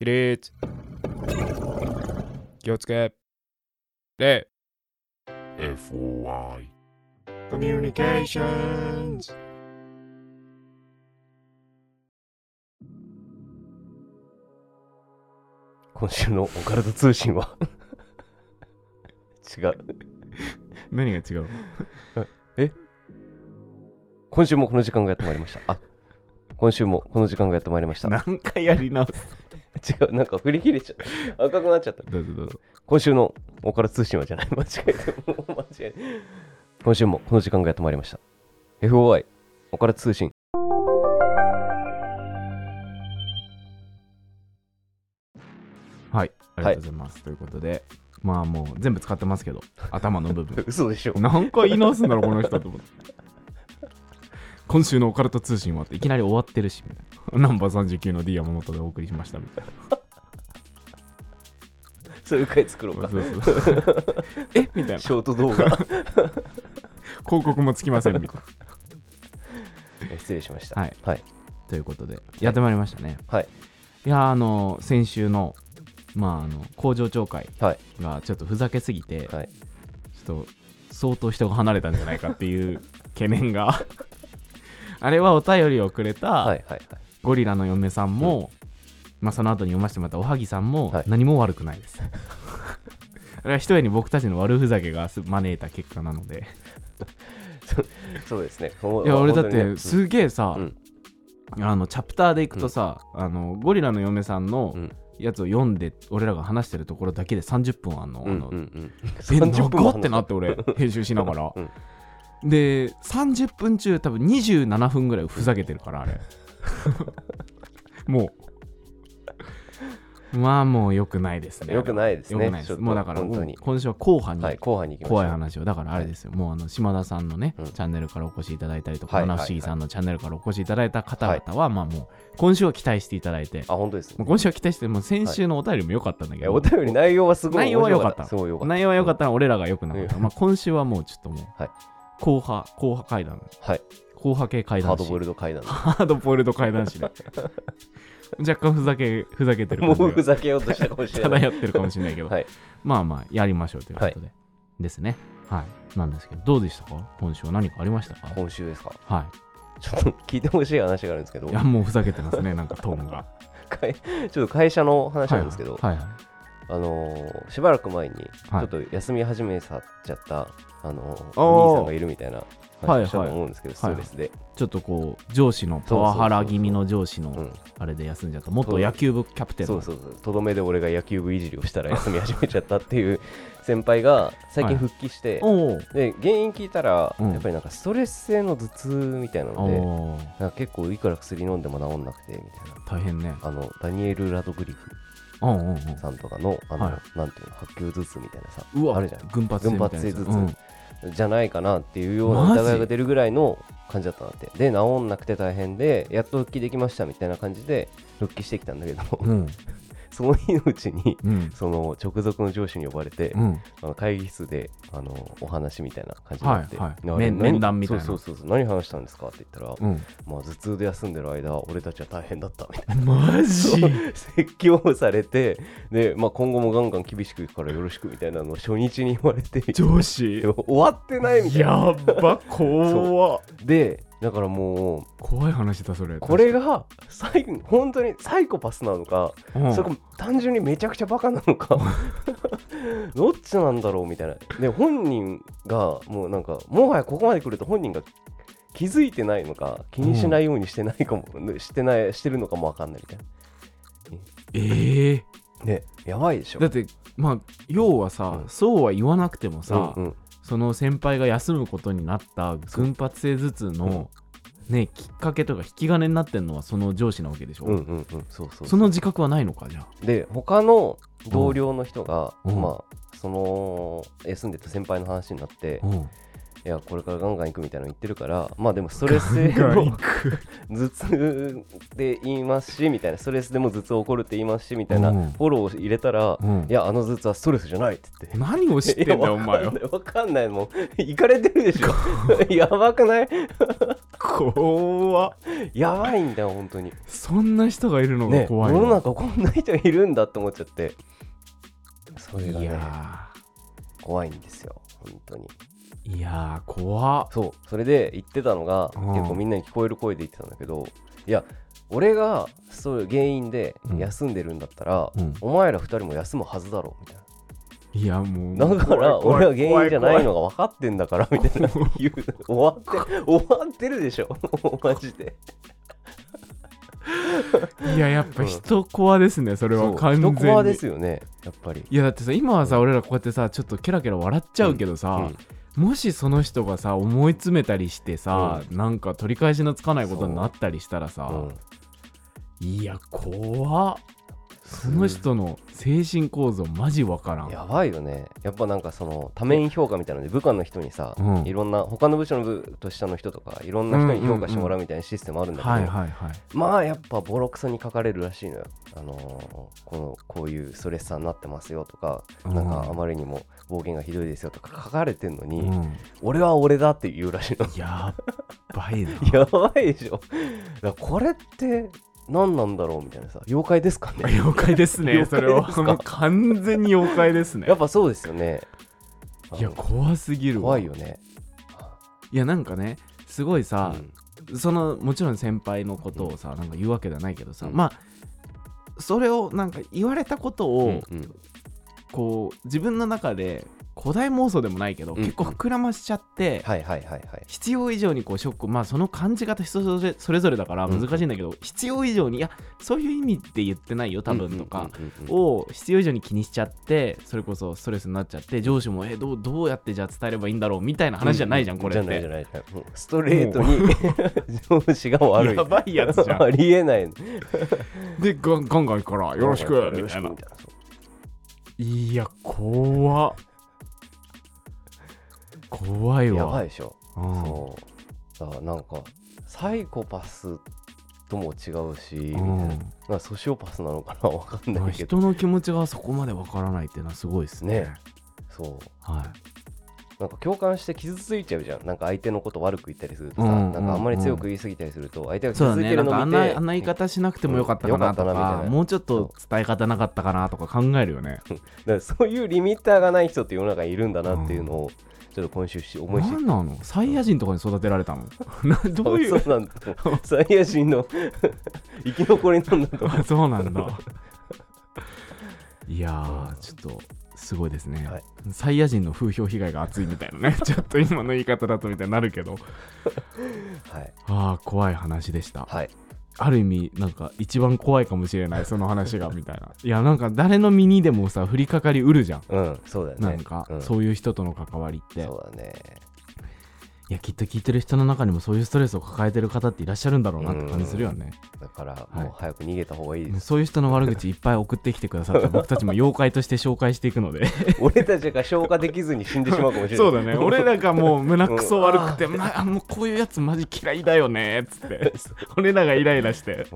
起立気をつけ。礼 FOI コミュニケーションズ。今週のオカルト通信は？違う。何が違う？今週もこの時間がやってまいりました。あ今週もこの時間がやってまいりました。何回やり直す 違う、なんか振り切れちゃった。赤くなっちゃった。どうぞどうぞ今週のオカルト通信はじゃない。間違えて、もう間違えて。今週もこの時間がやってまいりました。FOI オカルト通信。はいありがとうございます、ということでまあもう全部使ってますけど頭の部分 嘘でしょ。何回言い直すんだろうこの人と思って今週のオカルト通信はっていきなり終わってるしみたいなナンバー39の D 山本でお送りしましたみたいなそういう回作ろうか。そうそう え？みたいなショート動画。広告もつきませんみたい失礼しました。はいはい。なということでやってまいりましたねはい。いやあの先週のまああの工場長会はい。がちょっとふざけすぎて、はい。ちょっと相当人が離れたんじゃないかっていう懸念があれはお便りをくれた、はい。はい。はい。ゴリラの嫁さんも、まあ、その後に読ませてもらったおはぎさんもはい何も悪くないです。あれは一重に僕たちの悪ふざけが招いた結果なので。そうですね。いや、俺だっ本当にねてすげえさ、うんあのチャプターでいくとさ、あのゴリラの嫁さんのうんやつを読んで、俺らが話してるところだけで30分あんの。うんあのうんうん。え、30分も長ってなって俺、編集しながら。うんで、30分中多分27分ぐらいふざけてるから、あれ。もう。まあもう良くないですね。よくないですね。良くないです。もうだから、本当に。今週は後半にはい、後半に。怖い話を、だからあれですよ、もうあの島田さんのね、うんチャンネルからお越しいただいたりとか、はい七不思議さんのチャンネルからお越しいただいた方々は、まあもう、今週は期待していただいて、あ、本当ですね。今週は期待して、もう先週のお便りも良かったんだけど、いやお便り内容はすごい内容は良かった。内容は良かったら俺らが良くなかった。うんまあ今週はもうちょっともう、はい後派、後派階段、はい。後派系階段師ハードボイルド階段。ハードボイルド階段師で。若干ふざけ、ふざけてるもうふざけようとしたかもしれない。漂ってるかもしれないけど、はい。まあまあ、やりましょうということで。ですね。はい。なんですけど、どうでしたか？今週は何かありましたか？今週ですか？はちょっと聞いてほしい話があるんですけどい。い、や、もうふざけてますね、なんかトーンが。会ちょっと会社の話なんですけど、はいはい。あのーしばらく前に、ちはいょっと休み始めさっちゃった、あのお兄さんがいるみたいなはい話をしたと思うんですけど、はい。ストレスで。ちょっとこう、上司のパワハラ気味の上司のうんあれで休んじゃった、元野球部キャプテンの。そうそうそう。とどめで俺が野球部いじりをしたら休み始めちゃったっていう先輩が最近復帰して、おおで、原因聞いたら、うん。やっぱりなんかストレス性の頭痛みたいなので、おー。なんか結構いくら薬飲んでも治んなくてみたいな。大変ね。あの、ダニエル・ラドグリフうんうんうん。さんとかの、あの、はい。なんていうの、白球頭痛みたいなさ、あるじゃん。群発性頭痛じゃないかなっていうような疑いが出るぐらいの感じだったなって。で、治んなくて大変で、やっと復帰できましたみたいな感じで復帰してきたんだけど、うん。うん。その日のうちに、うん。その直属の上司に呼ばれて、うん。あの会議室であのお話みたいな感じになって、はいはい面談みたいなそうそうそう何話したんですかって言ったら、うん。まあ、頭痛で休んでる間俺たちは大変だったみたいなマジ？説教をされてで、まあ、今後もガンガン厳しくいくからよろしくみたいなのを初日に言われて上司？終わってないみたいなやば、怖っでだからもう怖い話だ、それ。これがサイ本当にサイコパスなのか、うん。それか単純にめちゃくちゃバカなのか どっちなんだろうみたいな。で本人がもうなんかもはやここまで来ると本人が気づいてないのか気にしないようにしてないかも、してないしてるのかもわかんないみたいな。ええねやばいでしょ。だって、まあ、要はさ、うん。そうは言わなくてもさ、うんうんその先輩が休むことになった群発性頭痛の、ね、きっかけとか引き金になってんのはその上司なわけでしょ、うんうんうん。そうそうその自覚はないのかじゃあ。で他の同僚の人が、うん。まあその休んでた先輩の話になって、うんいやこれからガンガン行くみたいなの言ってるからまあでもストレス性の頭痛で言いますしみたいなストレスでも頭痛起こるって言いますしみたいなうん。フォローを入れたら、うん。いやあの頭痛はストレスじゃないって言って。何を知ってんだよお前。は わかんないもん。行かれてるでしょ。やばくない？怖。っやばいんだよ本当に。そんな人がいるのがね世怖いわ、の中こんな人いるんだって思っちゃって。それがいねや怖いんですよ本当に。ーいやー怖っ。そう。それで言ってたのが、うん。結構みんなに聞こえる声で言ってたんだけどいや俺がそういう原因でうん。休んでるんだったら、うん。お前ら二人も休むはずだろみたいいやもうなだから俺は原因じゃないの怖が分かってんだからみたいな。言う。終わって終わってるでしょマジで。怖いいややっぱ人怖ですねそれは完全に。人コアですよねやっぱり。いやだってさ今はさ俺らこうやってさちょっとケラケラ笑っちゃうけどさ、うんもしその人がさ思い詰めたりしてさ、なんか取り返しのつかないことになったりしたらさ、う。んいや怖っ。その人の精神構造マジわからん。やばいよね。やっぱなんかその多面評価みたいなので部下の人にさ、うん。いろんな他の部署の部と下の人とかいろんな人に評価してもらうみたいなシステムあるんだけど、はいはいはい。まあやっぱボロクソに書かれるらしいのよ、あのーこのこういうストレッサーになってますよとか、うん。なんかあまりにも暴言がひどいですよとか書かれてんのに、うん。俺は俺だって言うらしいの。やっばいな。やばいでしょ。だこれって何なんだろうみたいなさ。妖怪ですかね。妖怪ですね それは。完全に妖怪ですね。やっぱそうですよね。いや怖すぎるわ。怖いよね。いやなんかねすごいさ、うん。そのもちろん先輩のことをさ、なんか言うわけではないけどさ、うん。まあそれをなんか言われたことを、うんうんこう自分の中で古代妄想でもないけど、うん。結構膨らましちゃって、はいはいはいはい。必要以上にこうショックまあその感じ方人それそれぞれだから難しいんだけど、必要以上にいやそういう意味って言ってないよ多分とかうんうん。うんうんを必要以上に気にしちゃってそれこそストレスになっちゃって上司もえどうどうやってじゃあ伝えればいいんだろうみたいな話じゃないじゃん、これっじゃないじゃてないじゃない。ストレートに上司が悪い。やばいやつじゃん。ありえない。でガンガンガンからよろしくよみたいないや怖っ。怖いわ。やばいでしょ。うん。そう。だからなんかサイコパスとも違うし、うん。ななんかソシオパスなのかなわかんまあないけど。人の気持ちがそこまでわからないっていうのはすごいですね。ね。そう。はいなんか共感して傷ついちゃうじゃん。なんか相手のこと悪く言ったりするとさ、うんなんかあんまり強く言い過ぎたりすると相手が傷ついてるなんかあんなあんな言い方しなくてもよかったかなとうんよかみたいなかもうちょっと伝え方なかったかなとか考えるよね。だからそういうリミッターがない人って世の中にいるんだなっていうのをちょっと今週し思い知っ何なの？サイヤ人とかに育てられたの？な どういう？そうなんだ。サイヤ人の 生き残りなんだとそうなんだ。いやーちょっとすごいですね、はい。サイヤ人の風評被害が熱いみたいなね。ちょっと今の言い方だとみたいになるけど。はい。ああ怖い話でした。はい。ある意味なんか一番怖いかもしれないその話がみたいな。いやなんか誰の身にでもさ降りかかりうるじゃん。うんそうだよね。なんか、うん。そういう人との関わりって。そうだねいやきっと聞いてる人の中にもそういうストレスを抱えてる方っていらっしゃるんだろうなって感じするよね、だからはい。もう早く逃げた方がいいです、そういう人の悪口いっぱい送ってきてくださって僕たちも妖怪として紹介していくので。俺たちが消化できずに死んでしまうかもしれない。そうだね。俺らがもう胸くそ悪くて、まあ、もうこういうやつマジ嫌いだよねっつって。俺らがイライラして。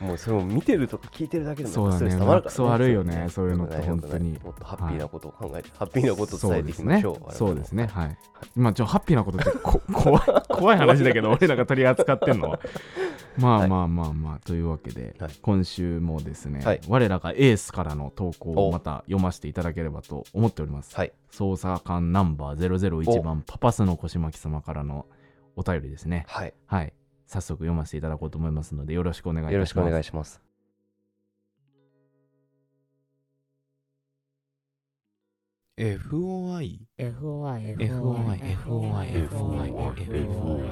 もうそれを見てるとか聞いてるだけでもそうだねストレス溜まるから、ね、クソ悪いよねそういうのって本当に。もっとハッピーなことを考えて、ハッピーなことを伝えていきましょう。そうですね。そうですね。はい。まあちょハッピーなことってこ怖い怖い話だけど俺らが取り扱ってんの？はまあまあまあまあ、というわけで、はい。今週もですね、はい。我らがエースからの投稿をお。また読ませていただければと思っております、はい。捜査官ナンバー001番パパスの腰巻様からのお便りですね。はい。はい。早速読ませていただこうと思いますのでよろしくお願いいたします。よろしくお願いします FOI FOI FOI FOI FOI FOI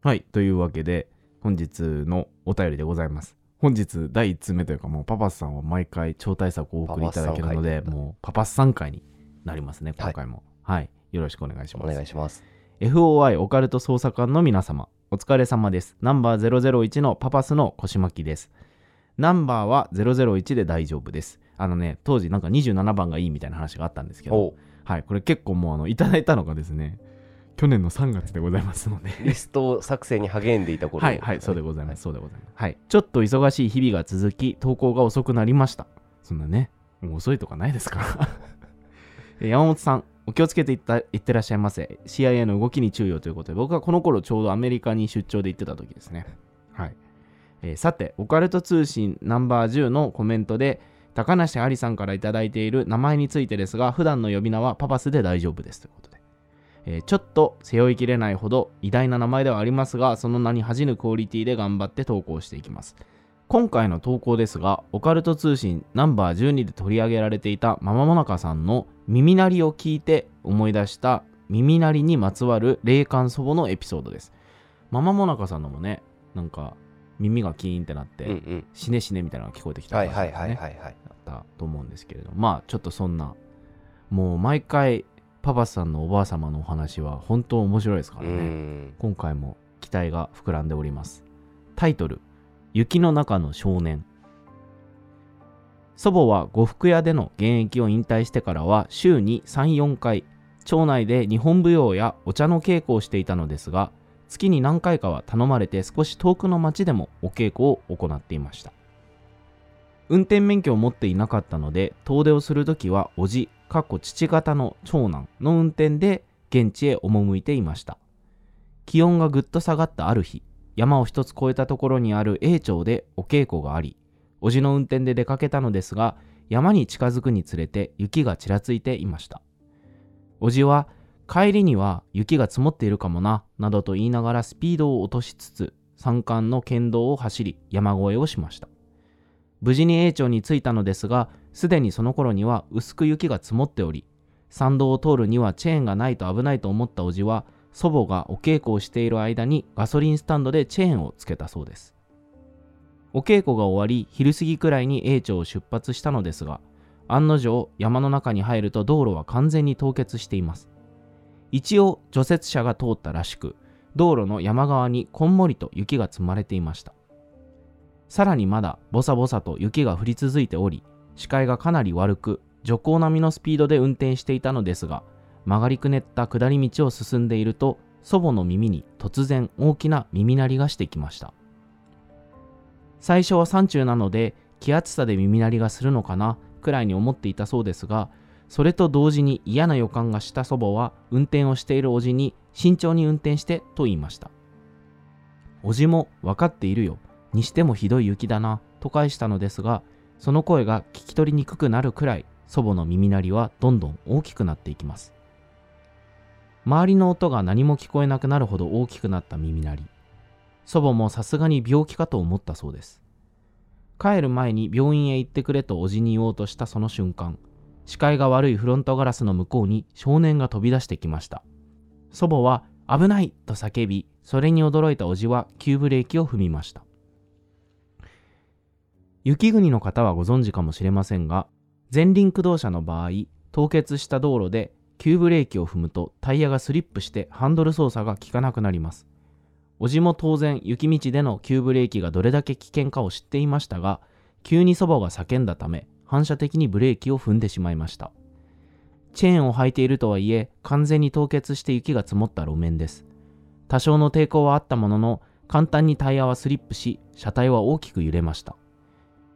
はいというわけで本日のお便りでございます。本日第1通目というかもうパパスさんは毎回超大作をお送りいただけるのでもうパパスさん回になりますね今回も。はい、よろしくお願いしおます。願いします。FOI オカルト捜査官の皆様お疲れ様です。ナンバー001のパパスの腰巻きですナンバーは001で大丈夫です。あのね当時なんか27番がいいみたいな話があったんですけどおはいこれ結構もうあのいただいたのがですね去年の3月でございますので。リスト作成に励んでいた頃。はいはいそうでございます、そうでございます。はいちょっと忙しい日々が続き投稿が遅くなりました。そんなねもう遅いとかないですから。えー山本さんお気をつけていったいってらっしゃいませ。CIA の動きに注意をということで僕はこの頃ちょうどアメリカに出張で行ってた時ですね。はい、えーさてオカルト通信ナンバー10のコメントで高梨ありさんから頂いている名前についてですが普段の呼び名はパパスで大丈夫ですということで、えーちょっと背負いきれないほど偉大な名前ではありますがその名に恥じぬクオリティで頑張って投稿していきます今回の投稿ですが、オカルト通信ナンバー12で取り上げられていたママモナカさんの耳鳴りを聞いて思い出した耳鳴りにまつわる霊感祖母のエピソードです。ママモナカさんのもね、なんか耳がキーンってなって、うんうん。死ね死ねみたいなのが聞こえてきたはいはいはいはいはい。だったと思うんですけれど、まあちょっとそんな、もう毎回パパさんのおばあ様のお話は本当面白いですかうらね。ん。今回も期待が膨らんでおります。タイトル「雪の中の少年」祖母は呉服屋での現役を引退してからは週に34回町内で日本舞踊やお茶の稽古をしていたのですが月に何回かは頼まれて少し遠くの町でもお稽古を行っていました。運転免許を持っていなかったので遠出をするときはおじかっこ父方の長男の運転で現地へ赴いていました。気温がぐっと下がったある日山を一つ越えたところにある A 町でお稽古がありおじの運転で出かけたのですが山に近づくにつれて雪がちらついていました。おじは帰りには雪が積もっているかもななどと言いながらスピードを落としつつ山間の県道を走り山越えをしました。無事に A 町に着いたのですがすでにその頃には薄く雪が積もっており山道を通るにはチェーンがないと危ないと思ったおじは祖母がお稽古をしている間にガソリンスタンドでチェーンをつけたそうです。お稽古が終わり昼過ぎくらいに A 町を出発したのですが案の定山の中に入ると道路は完全に凍結しています。一応除雪車が通ったらしく道路の山側にこんもりと雪が積まれていました。さらにまだボサボサと雪が降り続いており視界がかなり悪く徐行並みのスピードで運転していたのですが曲がりくねった下り道を進んでいると祖母の耳に突然大きな耳鳴りがしてきました。最初は山中なので気圧差で耳鳴りがするのかなくらいに思っていたそうですがそれと同時に嫌な予感がした祖母は運転をしているおじに慎重に運転してと言いました。おじも分かっているよ。にしてもひどい雪だなと返したのですがその声が聞き取りにくくなるくらい祖母の耳鳴りはどんどん大きくなっていきます。周りの音が何も聞こえなくなるほど大きくなった耳鳴り。祖母もさすがに病気かと思ったそうです。帰る前に病院へ行ってくれとおじに言おうとしたその瞬間視界が悪いフロントガラスの向こうに少年が飛び出してきました。祖母は危ないと叫びそれに驚いたおじは急ブレーキを踏みました。雪国の方はご存知かもしれませんが前輪駆動車の場合凍結した道路で急ブレーキを踏むとタイヤがスリップしてハンドル操作が効かなくなります。おじも当然雪道での急ブレーキがどれだけ危険かを知っていましたが急に祖母が叫んだため反射的にブレーキを踏んでしまいました。チェーンを履いているとはいえ完全に凍結して雪が積もった路面です。多少の抵抗はあったものの簡単にタイヤはスリップし車体は大きく揺れました。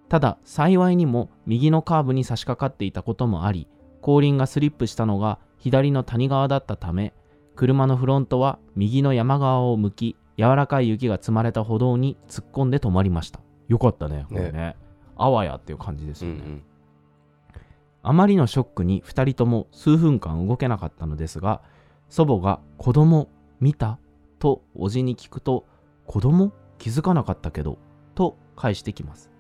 ただ幸いにも右のカーブに差し掛かっていたこともあり後輪がスリップしたのが左の谷側だったため車のフロントは右の山側を向き柔らかい雪が積まれた歩道に突っ込んで止まりました。よかったねこれねあわやっていう感じですよね、うんうんあまりのショックに2人とも数分間動けなかったのですが祖母が「子供見た?」とおじに聞くと「子供気づかなかったけど」と返してきます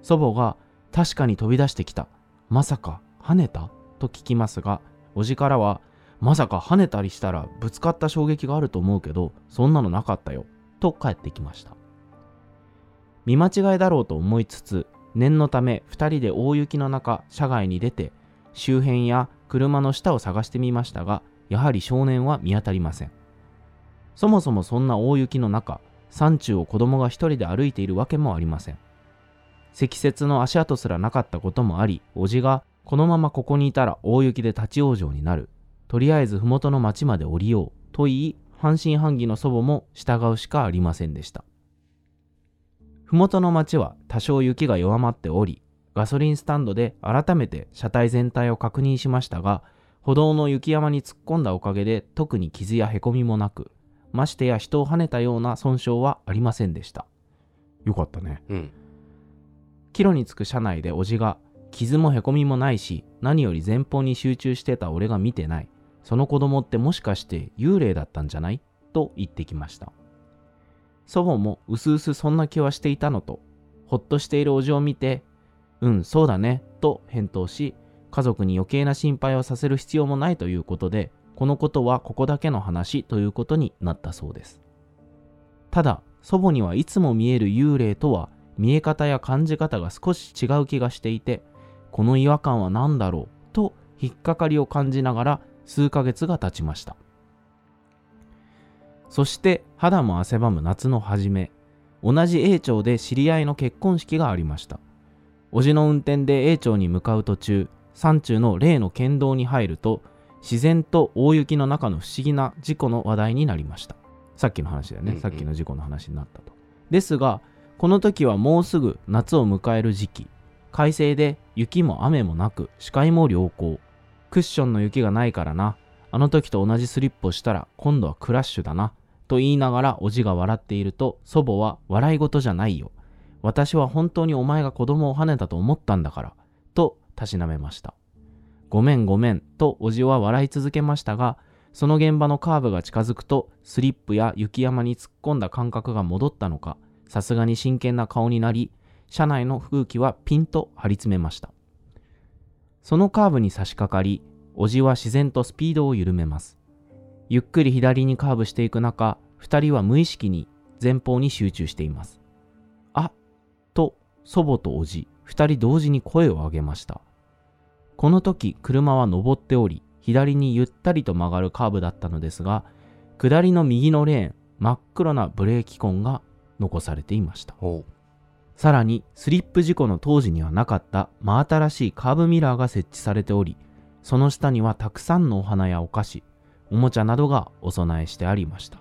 祖母が「確かに飛び出してきたまさか跳ねた?」と聞きますがおじからは「まさか跳ねたりしたらぶつかった衝撃があると思うけどそんなのなかったよ」と返ってきました見間違いだろうと思いつつ念のため2人で大雪の中車外に出て周辺や車の下を探してみましたがやはり少年は見当たりません。そもそもそんな大雪の中山中を子供が一人で歩いているわけもありません。積雪の足跡すらなかったこともありおじがこのままここにいたら大雪で立ち往生になる。とりあえず麓の町まで降りようと言い半信半疑の祖母も従うしかありませんでした。麓の町は多少雪が弱まっておりガソリンスタンドで改めて車体全体を確認しましたが歩道の雪山に突っ込んだおかげで特に傷やへこみもなくましてや人を跳ねたような損傷はありませんでした。よかったね。うん。帰路に着く車内でおじが傷もへこみもないし何より前方に集中してた俺が見てない。その子供ってもしかして幽霊だったんじゃない？と言ってきました祖母もうすうすそんな気はしていたのとほっとしているおじを見てうんそうだねと返答し家族に余計な心配をさせる必要もないということでこのことはここだけの話ということになったそうです。ただ祖母にはいつも見える幽霊とは見え方や感じ方が少し違う気がしていてこの違和感は何だろうと引っかかりを感じながら数ヶ月が経ちました。そして肌も汗ばむ夏の初め同じ A 町で知り合いの結婚式がありました。叔父の運転で A 町に向かう途中山中の例の県道に入ると自然と大雪の中の不思議な事故の話題になりました。さっきの話だよね、うんうん。さっきの事故の話になったと。ですがこの時はもうすぐ夏を迎える時期。快晴で雪も雨もなく視界も良好。クッションの雪がないからな。あの時と同じスリップをしたら今度はクラッシュだなと言いながらおじが笑っていると祖母は笑い事じゃないよ。私は本当にお前が子供を跳ねたと思ったんだからとたしなめました。ごめんごめんとおじは笑い続けましたがその現場のカーブが近づくとスリップや雪山に突っ込んだ感覚が戻ったのかさすがに真剣な顔になり車内の空気はピンと張り詰めました。そのカーブに差し掛かりおじは自然とスピードを緩めます。ゆっくり左にカーブしていく中二人は無意識に前方に集中しています。あと祖母とおじ二人同時に声を上げました。この時車は登っており左にゆったりと曲がるカーブだったのですが下りの右のレーン真っ黒なブレーキ痕が残されていました。ほさらにスリップ事故の当時にはなかった真新しいカーブミラーが設置されておりその下にはたくさんのお花やお菓子おもちゃなどがお供えしてありました。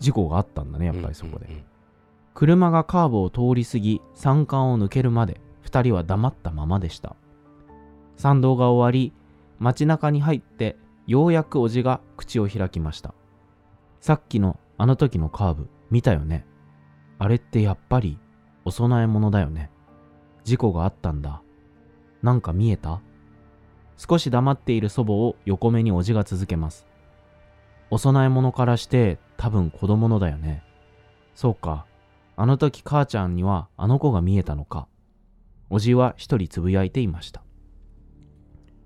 事故があったんだねやうっぱりそこで、車がカーブを通り過ぎ山間を抜けるまで2人は黙ったままでした。参道が終わり街中に入ってようやくおじが口を開きました。さっきのあの時のカーブ見たよね。あれってやっぱりお供え物だよね。事故があったんだ。なんか見えた？少し黙っている祖母を横目におじが続けますお供え物からして多分子供のだよねそうかあの時母ちゃんにはあの子が見えたのか。おじは一人つぶやいていました。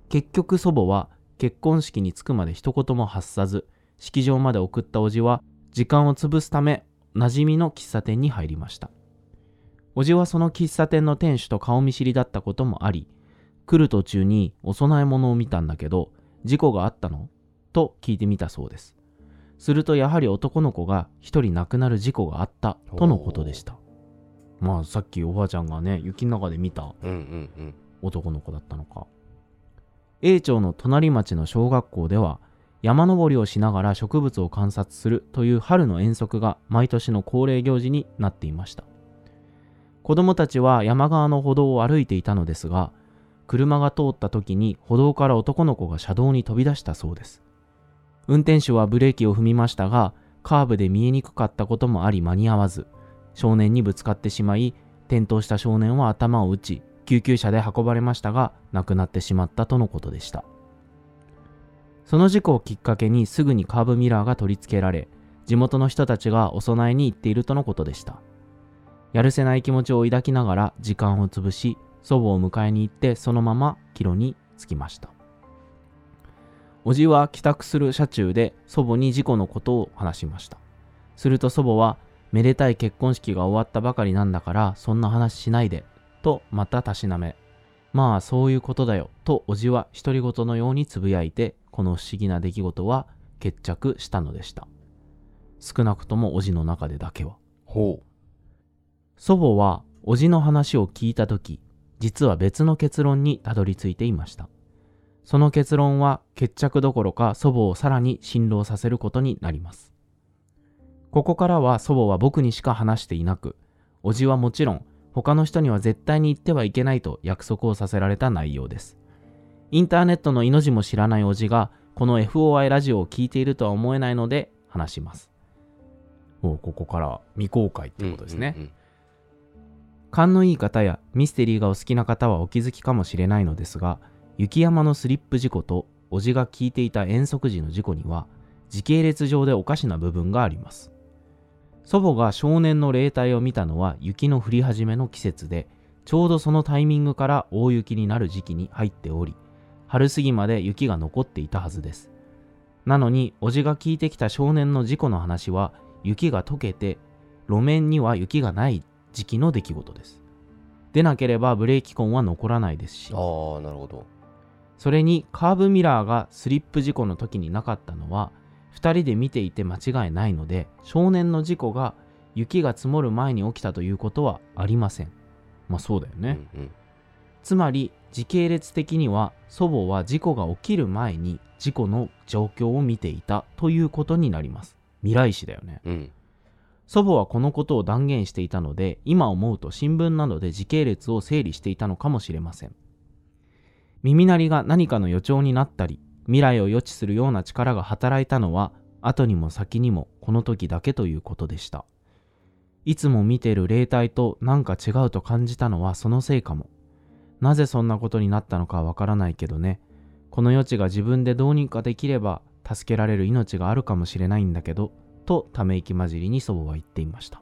結局祖母は結婚式に着くまで一言も発さず、式場まで送ったおじは時間を潰すため馴染みの喫茶店に入りました。おじはその喫茶店の店主と顔見知りだったこともあり、来る途中にお供え物を見たんだけど、事故があったの？と聞いてみたそうです。するとやはり男の子が一人亡くなる事故があったとのことでした。まあさっきおばあちゃんがね、雪の中で見た男の子だったのか。A 町の隣町の小学校では山登りをしながら植物を観察するという春の遠足が毎年の恒例行事になっていました。子供たちは山側の歩道を歩いていたのですが、車が通った時に歩道から男の子が車道に飛び出したそうです。運転手はブレーキを踏みましたが、カーブで見えにくかったこともあり間に合わず、少年にぶつかってしまい、転倒した少年は頭を打ち、救急車で運ばれましたが、亡くなってしまったとのことでした。その事故をきっかけにすぐにカーブミラーが取り付けられ、地元の人たちがお供えに行っているとのことでした。やるせない気持ちを抱きながら時間を潰し、祖母を迎えに行ってそのまま帰路に着きました。おじは帰宅する車中で祖母に事故のことを話しました。すると祖母は、めでたい結婚式が終わったばかりなんだから、そんな話しないで、とまたたしなめ、まあそういうことだよ、とおじは独り言のようにつぶやいて、この不思議な出来事は決着したのでした。少なくともおじの中でだけは。ほ祖母はおじの話を聞いたとき、実は別の結論にたどり着いていました。その結論は決着どころか祖母をさらに辛労させることになります。ここからは祖母は僕にしか話していなく、おじはもちろん他の人には絶対に言ってはいけないと約束をさせられた内容です。インターネットの命も知らないおじがこの FOI ラジオを聞いているとは思えないので話しますもうここから未公開ってことですね、うんうん勘のいい方やミステリーがお好きな方はお気づきかもしれないのですが雪山のスリップ事故とおじが聞いていた遠足時の事故には時系列上でおかしな部分があります。祖母が少年の霊体を見たのは雪の降り始めの季節でちょうどそのタイミングから大雪になる時期に入っており春過ぎまで雪が残っていたはずです。なのにおじが聞いてきた少年の事故の話は雪が溶けて路面には雪がない時期の出来事です。でなければブレーキ痕は残らないですし。ああなるほど。それにカーブミラーがスリップ事故の時になかったのは2人で見ていて間違いないので少年の事故が雪が積もる前に起きたということはありません。まあそうだよね、うんうん。つまり時系列的には祖母は事故が起きる前に事故の状況を見ていたということになります。未来史だよね。うん祖母はこのことを断言していたので今思うと新聞などで時系列を整理していたのかもしれません。耳鳴りが何かの予兆になったり未来を予知するような力が働いたのは後にも先にもこの時だけということでした。いつも見てる霊体となんか違うと感じたのはそのせいかも。なぜそんなことになったのかわからないけどね。この余地が自分でどうにかできれば助けられる命があるかもしれないんだけどとため息混じりに祖母は言っていました。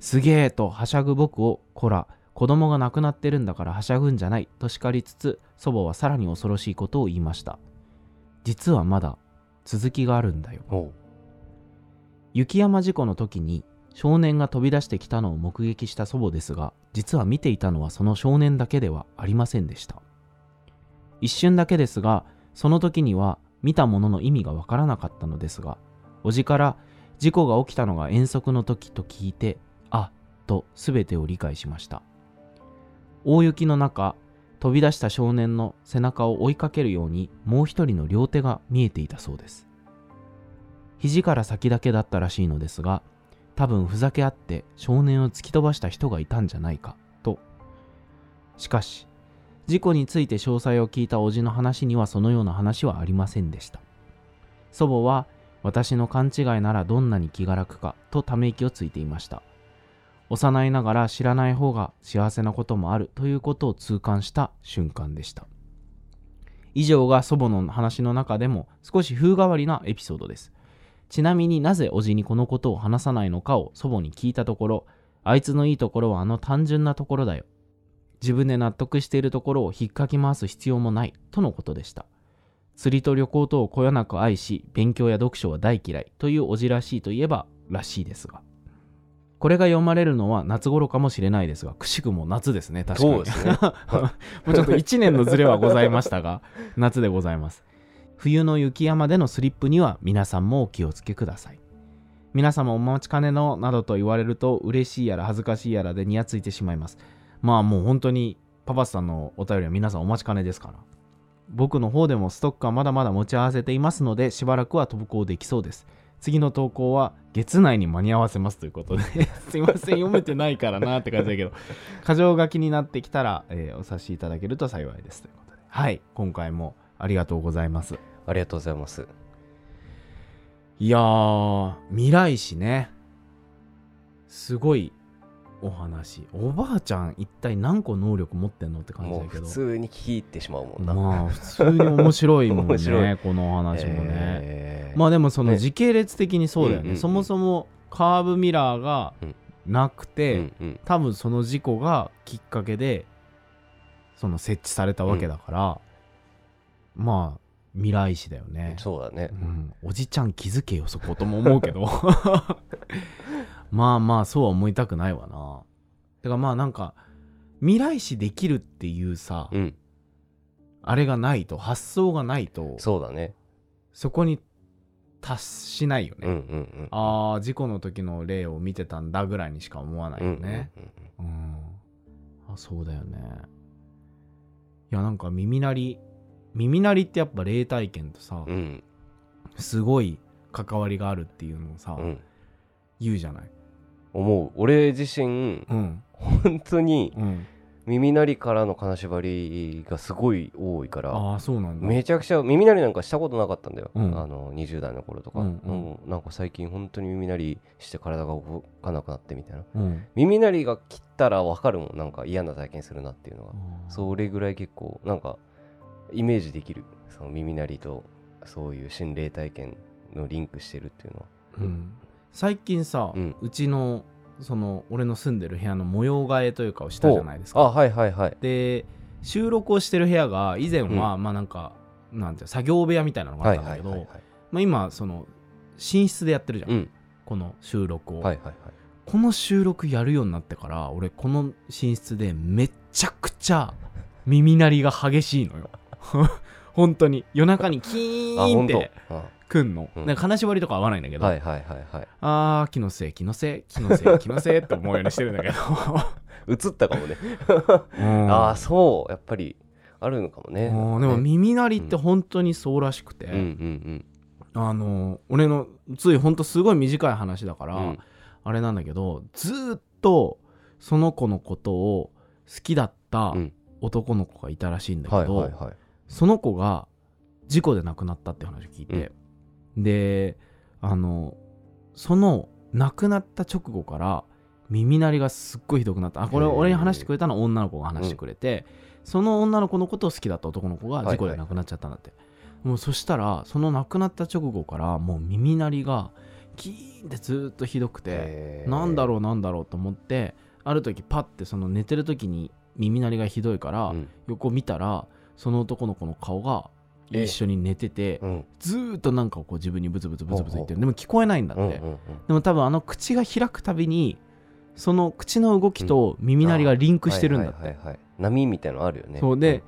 すげえとはしゃぐ僕をこら子供が亡くなってるんだからはしゃぐんじゃないと叱りつつ祖母はさらに恐ろしいことを言いました。実はまだ続きがあるんだよ。雪山事故の時に少年が飛び出してきたのを目撃した祖母ですが実は見ていたのはその少年だけではありませんでした。一瞬だけですがその時には見たものの意味がわからなかったのですがおじから事故が起きたのが遠足の時と聞いてあと全てを理解しました。大雪の中飛び出した少年の背中を追いかけるようにもう一人の両手が見えていたそうです。肘から先だけだったらしいのですが多分ふざけ合って少年を突き飛ばした人がいたんじゃないかと。しかし事故について詳細を聞いた叔父の話にはそのような話はありませんでした。祖母は私の勘違いならどんなに気が楽かとため息をついていました。幼いながら知らない方が幸せなこともあるということを痛感した瞬間でした。以上が祖母の話の中でも少し風変わりなエピソードです。ちなみになぜおじにこのことを話さないのかを祖母に聞いたところあいつのいいところはあの単純なところだよ。自分で納得しているところを引っかき回す必要もないとのことでした。釣りと旅行とをこよなく愛し勉強や読書は大嫌いというおじらしいといえばらしいですが。これが読まれるのは夏頃かもしれないですがくしくも夏ですね確かに。そうですね。もうちょっと1年のズレはございましたが 夏でございます。冬の雪山でのスリップには皆さんもお気をつけください。皆様お待ちかねのなどと言われると嬉しいやら恥ずかしいやらでニヤついてしまいます。まあもう本当にパパスさんのお便りは皆さんお待ちかねですから僕の方でもストックはまだまだ持ち合わせていますのでしばらくは投稿できそうです。次の投稿は月内に間に合わせますということで すいません読めてないからなって感じだけど箇条書きになってきたら、えーお察しいただけると幸いですということで。はい今回もありがとうございます。ありがとうございます。いやー未来史ね。すごいお話。おばあちゃん一体何個能力持ってんのって感じだけど。普通に聞いてしまうもんな、まあ普通に面白いもんね このお話もね、えー。まあでもそのね。時系列的にそうだよね、うんうんうん。そもそもカーブミラーがうん。なくて、うんうん。多分その事故がきっかけでその設置されたわけだから、まあ未来史だよね、そうだね。うん、おじちゃん気づけよそことも思うけど まあまあそうは思いたくないわな。てかまあなんか未来史できるっていうさ、うん。あれがないと発想がないとそうだね。そこに達しないよね、うんうんうんああ事故の時の例を見てたんだぐらいにしか思わないよね。うんうんうん。うん、あそうだよね。いやなんか耳鳴り耳鳴りってやっぱ霊体験とさ、うん。すごい関わりがあるっていうのをさ、うん。言うじゃない思う。俺自身うん。本当にうん。耳鳴りからの金縛りがすごい多いからああそうなんだ。めちゃくちゃ耳鳴りなんかしたことなかったんだよ、うん。あの20代の頃とか、うんうん。なんか最近本当に耳鳴りして体が動かなくなってみたいな。うん。耳鳴りが切ったら分かるもん。なんか嫌な体験するなっていうのがあー。それぐらい結構なんかイメージできる。その耳鳴りとそういう心霊体験のリンクしてるっていうのは。うん最近さ、ううんちのその俺の住んでる部屋の模様替えというかをしたじゃないですか。あはいはいはい。で収録をしてる部屋が以前は、まあなんかなんて作業部屋みたいなのがあはいったんだけど、はいはいはいまあ、今その寝室でやってるじゃん、うん。この収録を、はいはいはい。この収録やるようになってから俺この寝室でめちゃくちゃ耳鳴りが激しいのよ。本当に。夜中にキーンってくんの、うん。なんか金縛りとか合わないんだけど、はいはいはいはい。あー気のせい気のせい気のせい 気のせいって思うようにしてるんだけど、映ったかもね。うん。ああそう。やっぱりあるのかもね。うんでも耳鳴りって本当にそうらしくて、うん。うんあの俺のついほんとすごい短い話だから、うん。あれなんだけどずーっとその子のことを好きだったうん。男の子がいたらしいんだけはいど、はいはい。その子が事故で亡くなったって話を聞いて、であのその亡くなった直後から耳鳴りがすっごいひどくなった。あこれ俺に話してくれたのは女の子が話してくれて、その女の子のことを好きだった男の子が事故で亡くなっちゃったんだって、もうそしたらその亡くなった直後からもう耳鳴りがキーンってずーっとひどくて、なんだろうなんだろうと思ってある時パッてその寝てる時に耳鳴りがひどいから、うん。横見たらその男の子の顔がえ一緒に寝ててうん。ずーっとなんかこう自分にブツブツブツブツ言ってる。でも聞こえないんだって、うんうんうん。でも多分あの口が開くたびにその口の動きと耳鳴りがリンクしてるんだって、はい。はいはいはい波みたいのあるよね。そう。で、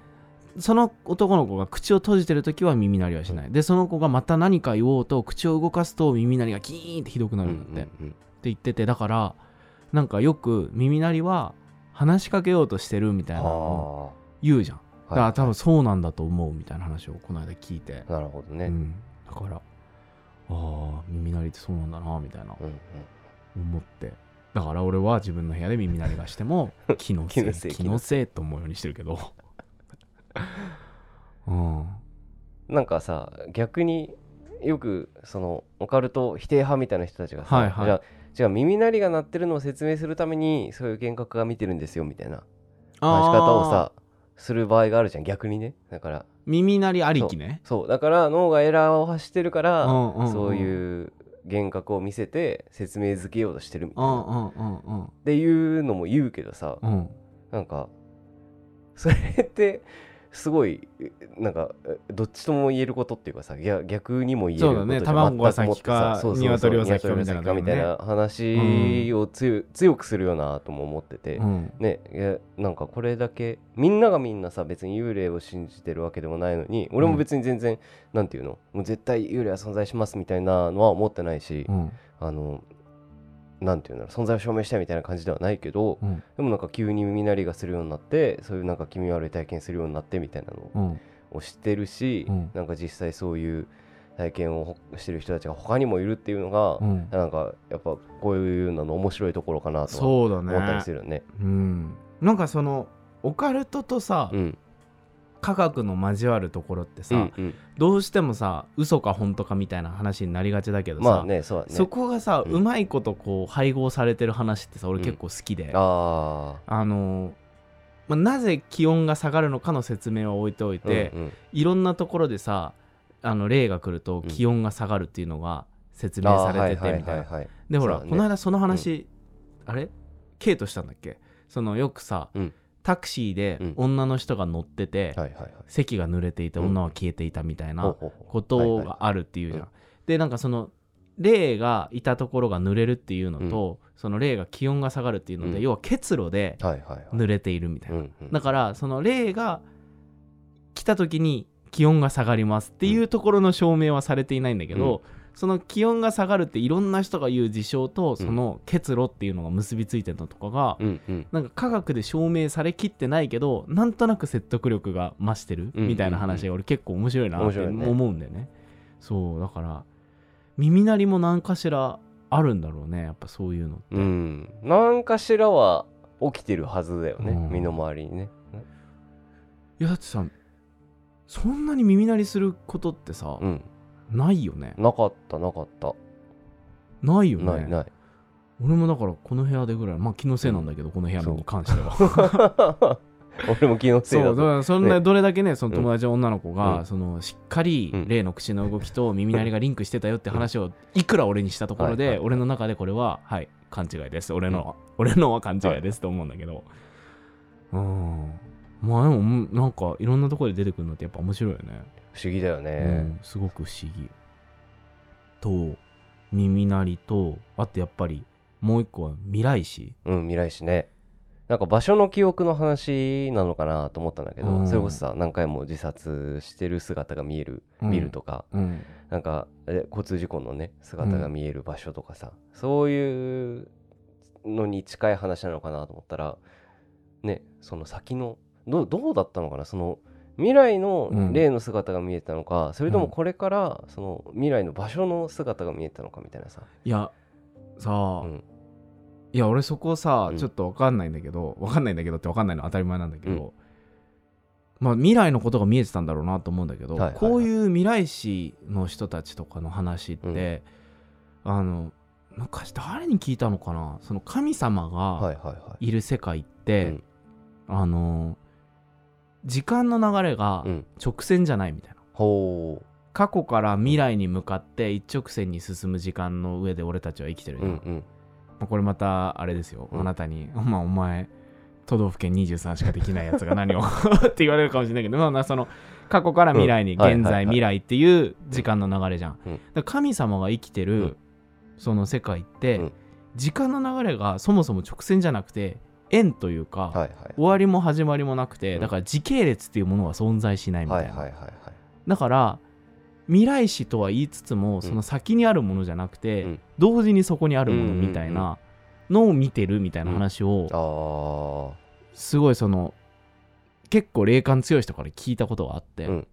その男の子が口を閉じてる時は耳鳴りはしない、でその子がまた何か言おうと口を動かすと耳鳴りがキーンってひどくなるんだって、ってうんうん。言っててだからなんかよく耳鳴りは話しかけようとしてるみたいなのをあ言うじゃん。あだから多分そうなんだと思うみたいな話をこの間聞いて、なるほどね。うん、だからああ耳鳴りってそうなんだなみたいな。思って。だから俺は自分の部屋で耳鳴りがしても 気のせい気のせい気のせいと思うようにしてるけど。うん。なんかさ逆によくそのオカルト否定派みたいな人たちがさ、はいはい。じゃあじゃあ耳鳴りが鳴ってるのを説明するためにそういう幻覚が見てるんですよみたいな。話し方をさする場合があるじゃん逆にね。だから耳鳴りありきね。そう。だから脳がエラーを発してるから、うんうんうん。そういう幻覚を見せて説明づけようとしてるみたいな、うんうんうんうん。っていうのも言うけどさ、うん。なんかそれってすごいなんかどっちとも言えることっていうかさ逆逆にも言えることそうだね。卵が先か鶏は先かみたいなみたいな話を強,、強くするよなとも思ってて、うん。ねなんかこれだけみんながみんなさ別に幽霊を信じてるわけでもないのに俺も別に全然、なんていうのもう絶対幽霊は存在しますみたいなのは思ってないし、うん。あのなんていうんだろう存在を証明したいみたいな感じではないけど、うん。でもなんか急に耳鳴りがするようになってそういうなんか気味悪い体験するようになってみたいなのうん。を知ってるし、うん。なんか実際そういう体験をしてる人たちが他にもいるっていうのが、うん。なんかやっぱこういうのの面白いところかなとはそうだ思ったりねするよね。うん。なんかそのオカルトとさ、うん科学の交わるところってさ、うんうん。どうしてもさ嘘か本当かみたいな話になりがちだけどさ、まあねそね。そこがさ、ううんまいことこう配合されてる話ってさ俺結構好きで、ああのまあ、なぜ気温が下がるのかの説明は置いておいあ、て、うんうん。いろんなところでさあの例が来るとうん。気温が下がるっていうのが説明されててみたいな。はいでほら、ねこの間その話、あれ？ケイトしたんだっけ？そのよくさ、うんタクシーでうん。女の人が乗ってて、はいはいはい。席が濡れていてうん。女は消えていたみたいなことがあるっていうじゃん。うんでなんかその霊がいたところが濡れるっていうのと、その霊が気温が下がるっていうので、うん。要は結露で濡れているみたいな。うんうんだからその霊が来た時に気温が下がりますっていうところの証明はされていないんだけど、その気温が下がるっていろんな人が言う事象とその結露っていうのが結びついてるのとかが、うんうん。なんか科学で証明されきってないけどなんとなく説得力が増してるうんみたいな話が俺結構面白いなって思うんだよね。そうだから耳鳴りも何かしらあるんだろうね。やっぱそういうのって。うん、なんかしらは起きてるはずだよね、うん。身の回りにね。いやだってさそんなに耳鳴りすることってさ、うんないよね。なかったなかった、ないよね。ないない。俺もだからこの部屋でぐらい。まあ気のせいなんだけど、この部屋に関しては。俺も気のせいだとそう。だからそんなね。どれだけねその友達の女の子が、うん。そのしっかりうん。例の口の動きと耳鳴りがリンクしてたよって話をいくら俺にしたところで、はいはい。俺の中でこれははい勘違いです。俺のは、俺のは勘違いですと思うんだけど、うん。まあでもうんなんかいろんなところで出てくるのってやっぱ面白いよね、不思議だようね、ん、すごく不思議。と耳鳴りとあとやっぱりもう一個は未来史。うん、未来史ね。なんか場所の記憶の話なのかなと思ったんだけど、うん。それこそさ、何回も自殺してる姿が見える、うん。見るとか、うん。なんかえ交通事故のね、姿が見える場所とかさ、そういうのに近い話なのかなと思ったら、ね、その先の、どうどうだったのかな？その未来のうん。例の姿が見えたのか、それとうん。もこれからその未来の場所の姿が見えたのかみたいなさ。いやさあ、うん。いや俺そこさ、うん。ちょっと分かんないんだけど分かんないんだけどって分かんないのは当たり前なんだけど、まあ未来のことが見えてたんだろうなと思うんだけど、はいはいはい。こういう未来史の人たちとかの話って、あの昔誰に聞いたのかな？その神様がはいはいはい。いる世界って、うん。あの時間の流れがうん。直線じゃないみたいな。ほ過去から未来に向かって一直線に進む時間の上で俺たちは生きてるう。じゃんうんうん。まあこれまたあれですよ、うんあなたに、まあお前、都道府県23しかできないやつが何を？って言われるかもしれないけど、まあまあその過去から未来に、うんはい現在、はいはい未来っていう時間の流れじゃん。うんだから神様が生きてる、うんその世界って、うん時間の流れがそもそも直線じゃなくて、円というか、はいはい。終わりも始まりもなくて、うん。だから時系列っていうものは存在しないみたな。はいいはいはいはい。だから、未来史とは言いつつも、その先にあるものじゃなくて、うん。同時にそこにあるものみたいなのを見てるみたいな話を、あすごいその結構霊感強い人から聞いたことがあって、うん。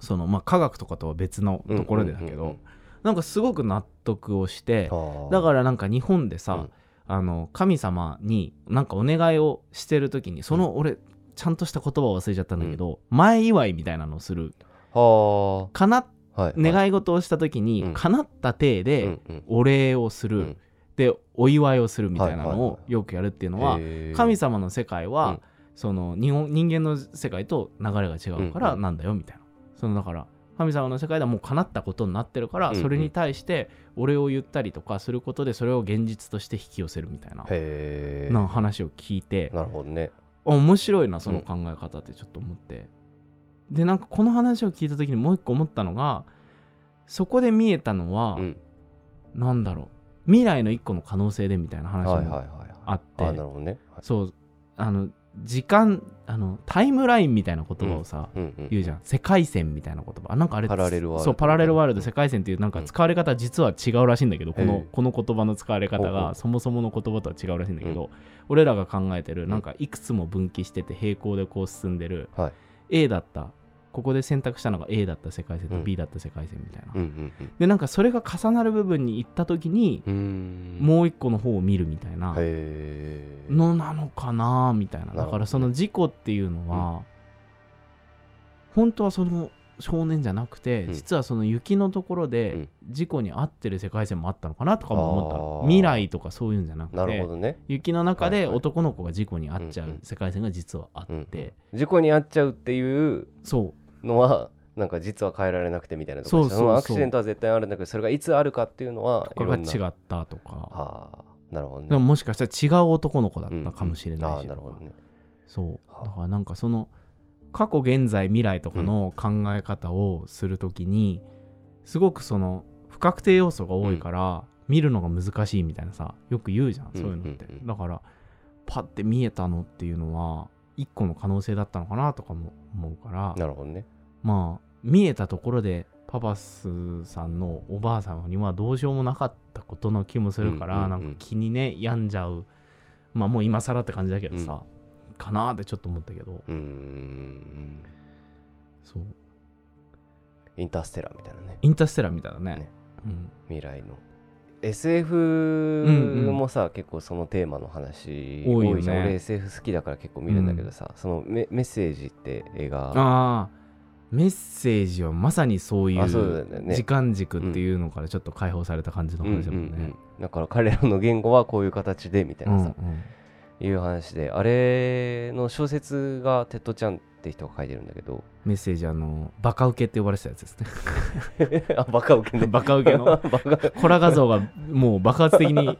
そのまあ科学とかとは別のところでだけど、うん。うんうんうんなんかすごく納得をしてあ。だからなんか日本でさ、うんあの神様になんかお願いをしてる時にその俺ちゃんとした言葉を忘れちゃったんだけど、前祝いみたいなのをするはかなあ。はい。い。願い事をした時に、うん。叶った体でお礼をする、うん。でお祝いをするみたいなのをはいはいはよくやるっていうのは、へー。神様の世界は、うん。その日本人間の世界と流れが違うからなんだよみたいな、そのだから神様の世界ではもう叶ったことになってるから、うんうんそれに対してお礼を言ったりとかすることでそれを現実として引き寄せるみたいな。な話を聞いてなるほどね。あ面白いなその考え方ってちょっと思って、でなんかこの話を聞いた時にもう一個思ったのがそこで見えたのは、うん。なんだろう未来の一個の可能性でみたいな話もはいはいはい。あって、あなるほどね。はいそうあの時間あのタイムラインみたいな言葉をさ、うんうん。言うじゃん。世界線みたいな言葉。あなんかあれパラレルワールドそうパラレルワールドうん世界線っていうなんか使われ方実は違うらしいんだけど、このこの言葉の使われ方がそもそもの言葉とは違うらしいんだけど、俺らが考えてるなんかいくつも分岐してて平行でこう進んでる、はい。A だったここで選択したのが A だった世界線とうん。B だった世界線みたいな、うんうんうん。でなんかそれが重なる部分に行った時に。もう一個の方を見るみたいな。のなのかなみたいな。だからその事故っていうのは、本当はその少年じゃなくて、うん。実はその雪のところうでん。事故に遭ってる世界線もあったのかなとかも思ったあのー。未来とかそういうんじゃなくなるてほどね。雪の中ではいはい。男の子が事故に遭っちゃうんううん。世界線が実はあって、うん。事故に遭っちゃうっていうそうのはなんか実は変えられなくてみたいなところでそうそうそう。のアクシデントは絶対あるんだけどそれがいつあるかっていうのはこれが違ったとか。はあなるほどね。でももしかしたら違う男の子だっうんたかもしれないし、ああなるほどね。そう。はあ。だからなんかその過去現在未来とかの考え方をするときに、すごくその不確定要素が多いから、見るのが難しいみたいなさよく言うじゃんそういうのって、うんうんうん。だからパッて見えたのっていうのは一個の可能性だったのかなとかも思うからなるほどね。まあ見えたところでパパスさんのおばあさんにはどうしようもなかったことの気もするから、うんうんうん。なんか気にね病んじゃう。まあもう今更って感じだけどさ、かなーってちょっと思ったけど。うーんそう。インターステラーみたいなね。インターステラーみたいだね。ね。うん、未来の SF うんもさ、結構そのテーマの話多いじゃん。俺 SF 好きだから結構見るんだけどさ、そのメメッセージって映画。ああメッセージはまさにそういう時間軸っていうのからちょっと解放された感じのうんうん話だもんね。うん。だから彼らの言語はこういう形でみたいなさ、うんいう話であれの小説がテッド・チャンって人が書いてるんだけど。メッセージあのバカウケって呼ばれてたやつですね。あバカウケね。バカウケの。コラ画像がもう爆発的に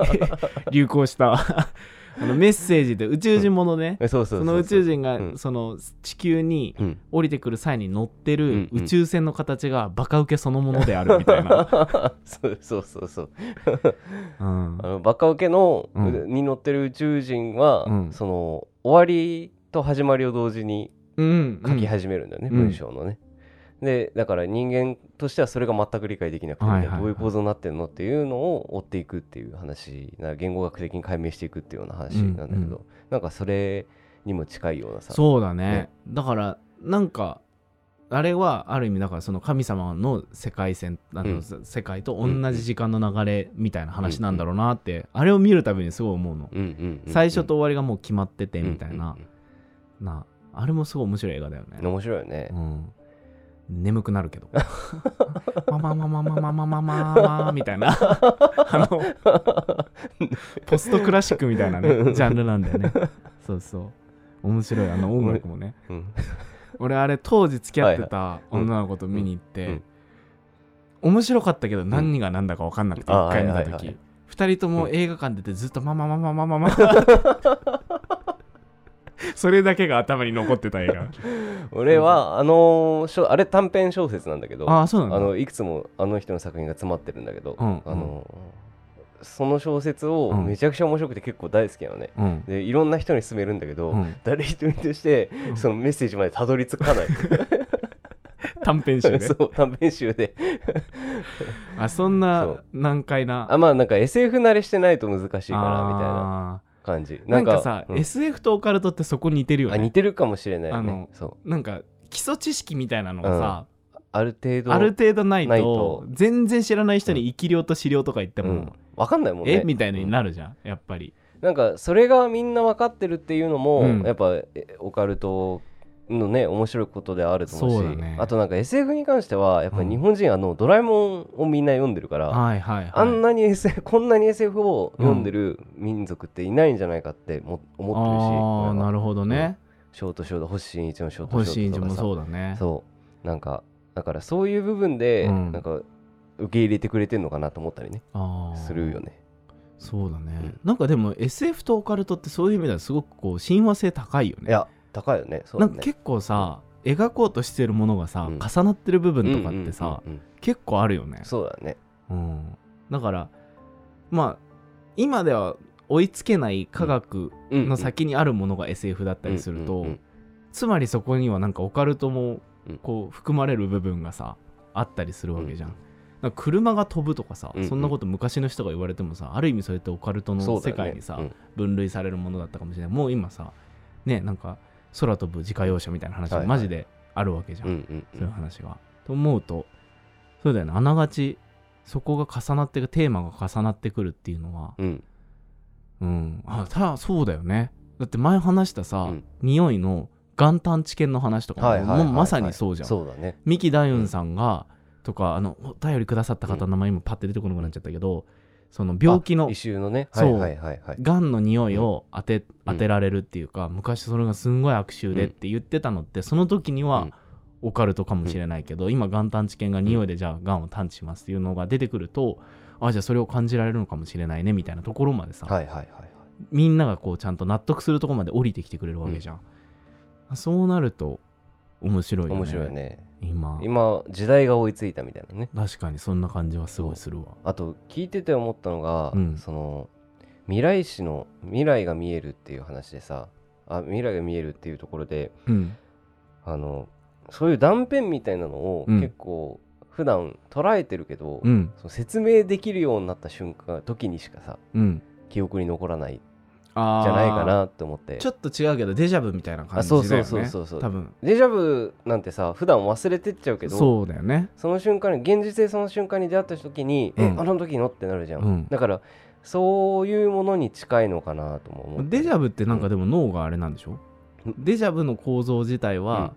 流行したあのメッセージで宇宙人ものね、そうそうその宇宙人がうん。その地球にうん。降りてくる際に乗ってる宇宙船の形がバカウケそのものであるみたいな、そうそうそうそう。うん。あのバカウケの、うん。に乗ってる宇宙人は、うん。その終わりと始まりを同時にうん。書き始めるんだよね、うん。文章のね。でだから人間としてはそれが全く理解できなくて、はいはいはい。どういう構造になってるのっていうのを追っていくっていう話な言語学的に解明していくっていうような話なんだけど、うんうん。なんかそれにも近いようなさそうだね。ね。だからなんかあれはある意味だからその神様の世界線あの、うん。世界と同じ時間の流れみたいな話なんだろうなって、あれを見るたびにすごい思うの、うんうんうん最初と終わりがもう決まっててみたいな、うんうんなあれもすごい面白い映画だよね。うん、面白いよね、うん、眠くなるけど。ママママママママママみたいなあのポストクラシックみたいなねジャンルなんだよねそうそう面白いあの音楽もねうん俺あれ当時付き合ってた女の子と見に行って、面白かったけど何が何だか分かんなくてあ一回見た時二人とも映画館出てずっとマママママママ それだけが頭に残ってた映画。俺はあのーしょあれ短編小説なんだけどああそうなんだ。あのいくつもあの人の作品が詰まってるんだけど、うんあのその小説をうん。めちゃくちゃ面白くて結構大好きなのね、うん。でいろんな人に勧めるんだけど、うん。誰一人としてうん。そのメッセージまでたどり着かない。短編集で。そう短編集で。あそんそなう。難解な。あまあなんか SF 慣れしてないと難しいかなみたいな。な感じ。なんかさ、うん。SF とオカルトってそこ似てるよあ似ねてるかもしれないよあのねそう。なんか基礎知識みたいなのがさ、ある程度ある程度ないと全然知らない人に生き量と資料とか言っても、うん、分かんないもんね。え？みたいになるじゃんやっぱり。なんかそれがみんな分かってるっていうのも、うん。やっぱえオカルトのね面白いことであると思うしね。あとなんか SF に関してはやっぱうん。り日本人あのドラえもんをみんな読んでるから、はいはいはい。あんなに SF こんなに SF を読んでる民族っていないんじゃないかっても思ってるしあなるほどね、ショートショート星新一のショートショートとか。さそうだね。そう。なんかだからそういう部分で、うん。なんか受け入れてくれてんのかなと思ったりね。するよね。そうだね、うん。なんかでも SF とオカルトってそういう意味ではすごくこう親和性高いよね。いや高いよね。そうだね。なんか結構さ、描こうとしてるものがさ、うん。重なってる部分とかってさ、うんうんうんうん。結構あるよね。そうだね。うん、だからまあ今では追いつけない科学の先にあるものが SF だったりすると、うんうんうんつまりそこにはなんかオカルトもうん。こう含まれる部分がさあったりするわけじゃん。うん車が飛ぶとかさ、うんうん。そんなこと昔の人が言われてもさある意味それってオカルトの世界にさ、うん。分類されるものだったかもしれない。もう今さねなんか空飛ぶ自家用車みたいな話マジであるわけじゃん、うんうんそういう話が。と思うとそうだよね。あながちそこが重なってテーマが重なってくるっていうのは。うん。うん。あただそうだよね。だって前話したさ、うん。匂いの元旦知見の話とかも,、はいはいはいはい。もうまさにそうじゃん。そうだね。三木大雲さんが、とかあのお便りくださった方の名前今パッて出てこなくなっちゃったけど、その病気の異臭のね。はいそう。はいはいはいがんの匂いを当て,、うん。当てられるっていうか昔それがすんごい悪臭でって言ってたのってその時にはうん。オカルトかもしれないけど、今元旦知見が匂いでじゃあがんを探知しますっていうのが出てくるとあじゃあそれを感じられるのかもしれないねみたいなところまでさ、はいはいはいはい。みんながこうちゃんと納得するところまで降りてきてくれるわけじゃん、そうなると面白いよね。面白いよね今。今時代が追いついたみたいなね。確かにそんな感じはすごいするわ。あと聞いてて思ったのが、うん。その未来史の未来が見えるっていう話でさあ未来が見えるっていうところでうん。あのそういう断片みたいなのをうん。結構普段捉えてるけど、うん。その説明できるようになった瞬間時にしかさうん。記憶に残らないじゃないかなって思って。ちょっと違うけどデジャブみたいな感あじだよね。そうそうそうそう。多分。デジャブなんてさ普段忘れてっちゃうけどそうだよね。その瞬間に現実でその瞬間に出会った時に、うん。えあの時のってなるじゃん、うん。だからそういうものに近いのかなとも思ってデジャブってなんかでも脳があれなんでしょ、うん。デジャブの構造自体は、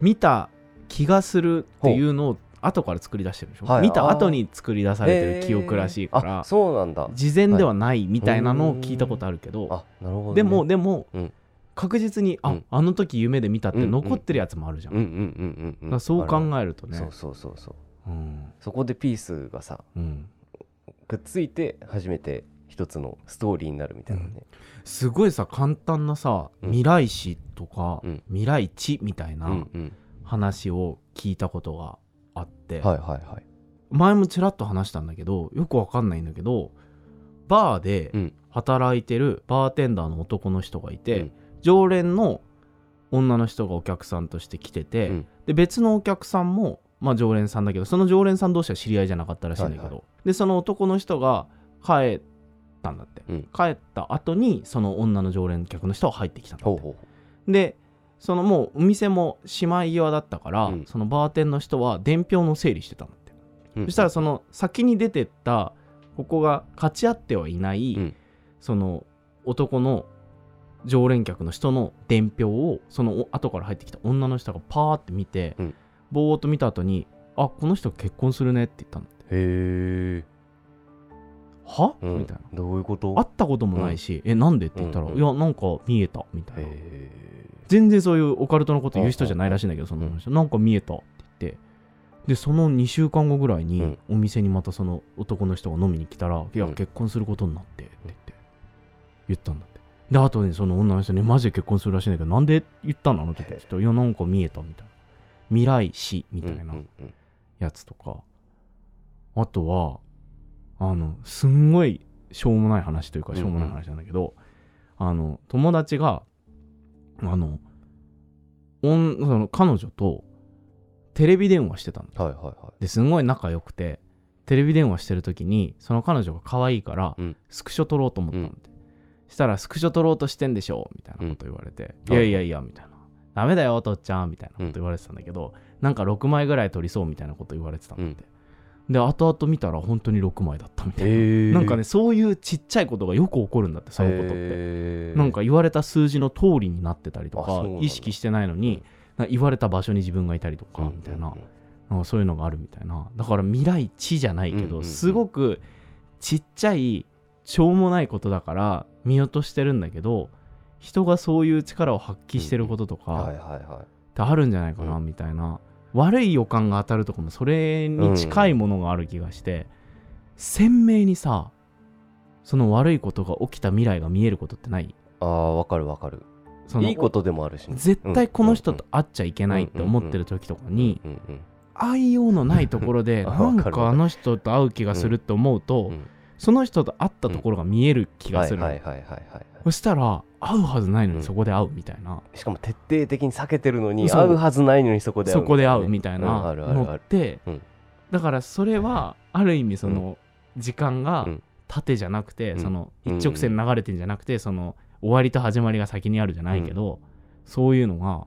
見た気がするっていうのを後から作り出してるでしょ、はい。見た後に作り出されてる記憶らしいからあそうなんだ。事前ではないみたいなのを聞いたことあるけど、あなるほど、ね、でもでも、うん。確実にあ、うん。あの時夢で見たって残ってるやつもあるじゃん、うんうんうんうんうん。だそう考えるとね。そうそうそうそう。うん。そこでピースがさうん。くっついて初めて一つのストーリーになるみたいなね、すごいさ簡単なさうん。未来史とか、うん。未来地みたいうん、なうん。話を聞いたことがあって、はいはいはい。前もちらっと話したんだけどよくわかんないんだけどバーでうん。働いてるバーテンダーの男の人がいて、うん。常連の女の人がお客さんとして来てて、うん。で別のお客さんも、まあ、常連さんだけどその常連さん同士は知り合いじゃなかったらしいんだけど、はいはでその男の人が帰ったんだって、うん。帰った後にその女の常連客の人が入ってきたんだって。でそのもうお店もしまい際だったから、うん。そのバーテンの人は伝票の整理してたんだって、うん。そしたらその先に出てったここが勝ち合ってはいない、うん。その男の常連客の人の伝票をそのお後から入ってきた女の人がパーって見て、うん。ぼーっと見た後に「あこの人結婚するね」って言ったんだって。へえ、「は？うん。みたいな。どういうこと？会ったこともないし「えなんで?」って言ったら「うんうんいやなんか見えた」みたいな。へ全然そういうオカルトのこと言う人じゃないらしいんだけどその人。なんか見えたって言って。でその2週間後ぐらいにうん。お店にまたその男の人が飲みに来たら「いやうん。結婚することになって」って言って言ったんだって。であとにその女の人にマジで結婚するらしいんだけどなんで言ったのあの時って言ったら「いやなんか見えた」みたいな。未来史みえたいなうんうん。やつとか。あとはあのすんごいしょうもない話というかしょうもない話なんだけど、あの友達があのおんその彼女とテレビ電話してたんだはいはいはい。ですんごい仲良くてテレビ電話してる時にその彼女が可愛いから、うん。スクショ撮ろうと思ったん。で、したらスクショ撮ろうとしてんでしょみたいなこと言われて、うんいやいやいやみたいな。ダメだよお父ちゃん。みたいなこと言われてたんだけど、なんか6枚ぐらい撮りそうみたいなこと言われてたんて、で後々見たら本当に6枚だったみたいな、へえなんかねそういうちっちゃいことがよく起こるんだってそういうことって、へー。なんか言われた数字の通りになってたりとか意識してないのに、言われた場所に自分がいたりとか、みたいな,、なんかそういうのがあるみたいな。だから未来地じゃないけど、うん。うんうんすごくちっちゃいしょうもないことだから見落としてるんだけど人がそういう力を発揮してることとかってあるんじゃないかな、うみたいな悪い予感が当たるとかもそれに近いものがある気がして、鮮明にさその悪いことが起きた未来が見えることってない？ああわかるわかる。そのいいことでもあるしね。絶対この人と会っちゃいけないって思ってる時とかにうんうん愛用のないところで あなんかあの人と会う気がするって思うと、うんその人と会ったところが見える気がするそしたら会うはずないのうん。にそこで会うみたいな、しかも徹底的に避けてるのに会うはずないのにそこで会うそこで会うみたいなのって、うん。だからそれはある意味その時間がうん。縦じゃなくて、うん。そのうん。一直線流れてんじゃなくて、その終わりと始まりが先にあるじゃないけど、そういうのが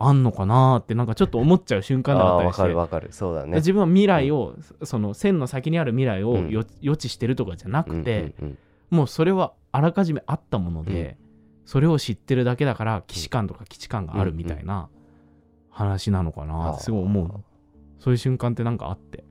あんのかなーってなんかちょっと思っちゃう瞬間だったりしてかるわかる。そうだね。自分は未来を、その線の先にある未来をうん。よ予知してるとかじゃなくて、うんうんもうそれはあらかじめあったもので、それを知ってるだけだから既視感とか基地感があるみたいな話なのかなってすごい思う。のそういう瞬間ってなんかあって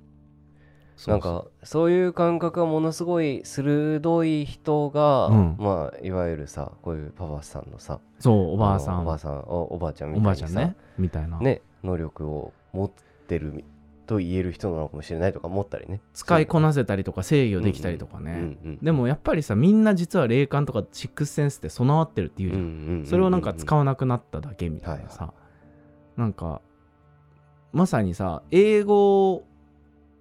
なんかそういう感覚がものすごい鋭い人が、うん。まあいわゆるさこういうパパさんのさそうおばあさん。のおばあさんおおばあちゃんみおたいにさばあちゃんね。みたいな、ね能力を持ってると言える人なのかもしれないとか思ったりね。使いこなせたりとか制御できたりとかね、うんうんでもやっぱりさみんな実は霊感とかシックスセンスって備わってるっていうじゃん、それをなんか使わなくなっただけみたいなさ、なんかまさにさ英語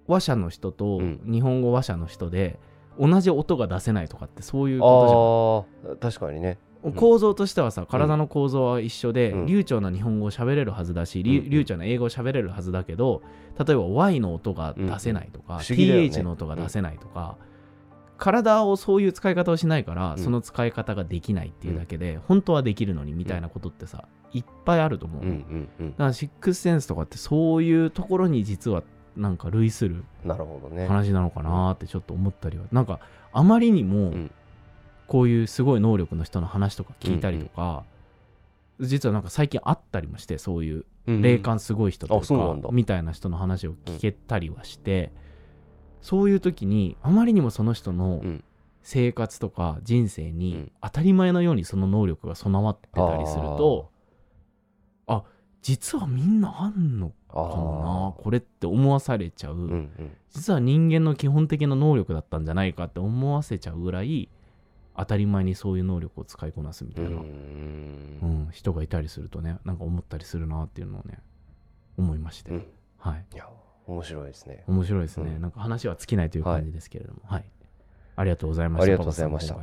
話者の人とうん。日本語話者の人で同じ音が出せないとかってそういうことああ確かにね。じゃん。構造としてはさ体の構造は一緒で、うん。流暢な日本語を喋れるはずだし、りうん。流暢な英語を喋れるはずだけど例えば Y の音が出せないとか、不思議だよね。TH の音が出せないとか、体をそういう使い方をしないから、うん。その使い方ができないっていうだけで、本当はできるのにみたいなことってさ、いっぱいあると思う、うんうんうん。だからシックスセンスとかってそういうところに実はなんか類する話なのかなってちょっと思ったりは、なんかあまりにもん。こういうすごい能力の人の話とか聞いたりとか、実はなんか最近あったりもしてそういううん霊感すごい人とかみたいな人の話を聞けたりはして、そういう時にあまりにもその人のうん。生活とか人生うにん。当たり前のようにその能力が備わってたりすると、あ実はみんなあんのあかもなこれって思わされちゃう、うんうん。実は人間の基本的な能力だったんじゃないかって思わせちゃうぐらい当たり前にそういう能力を使いこなすみたいな、うん。うん人がいたりするとねなんか思ったりするなっていうのをね思いまして、うん。はい。いや面白いですね。面白いですね、うん。なんか話は尽きないという感じですけれども。はい、ありがとうございました。ありがとうございました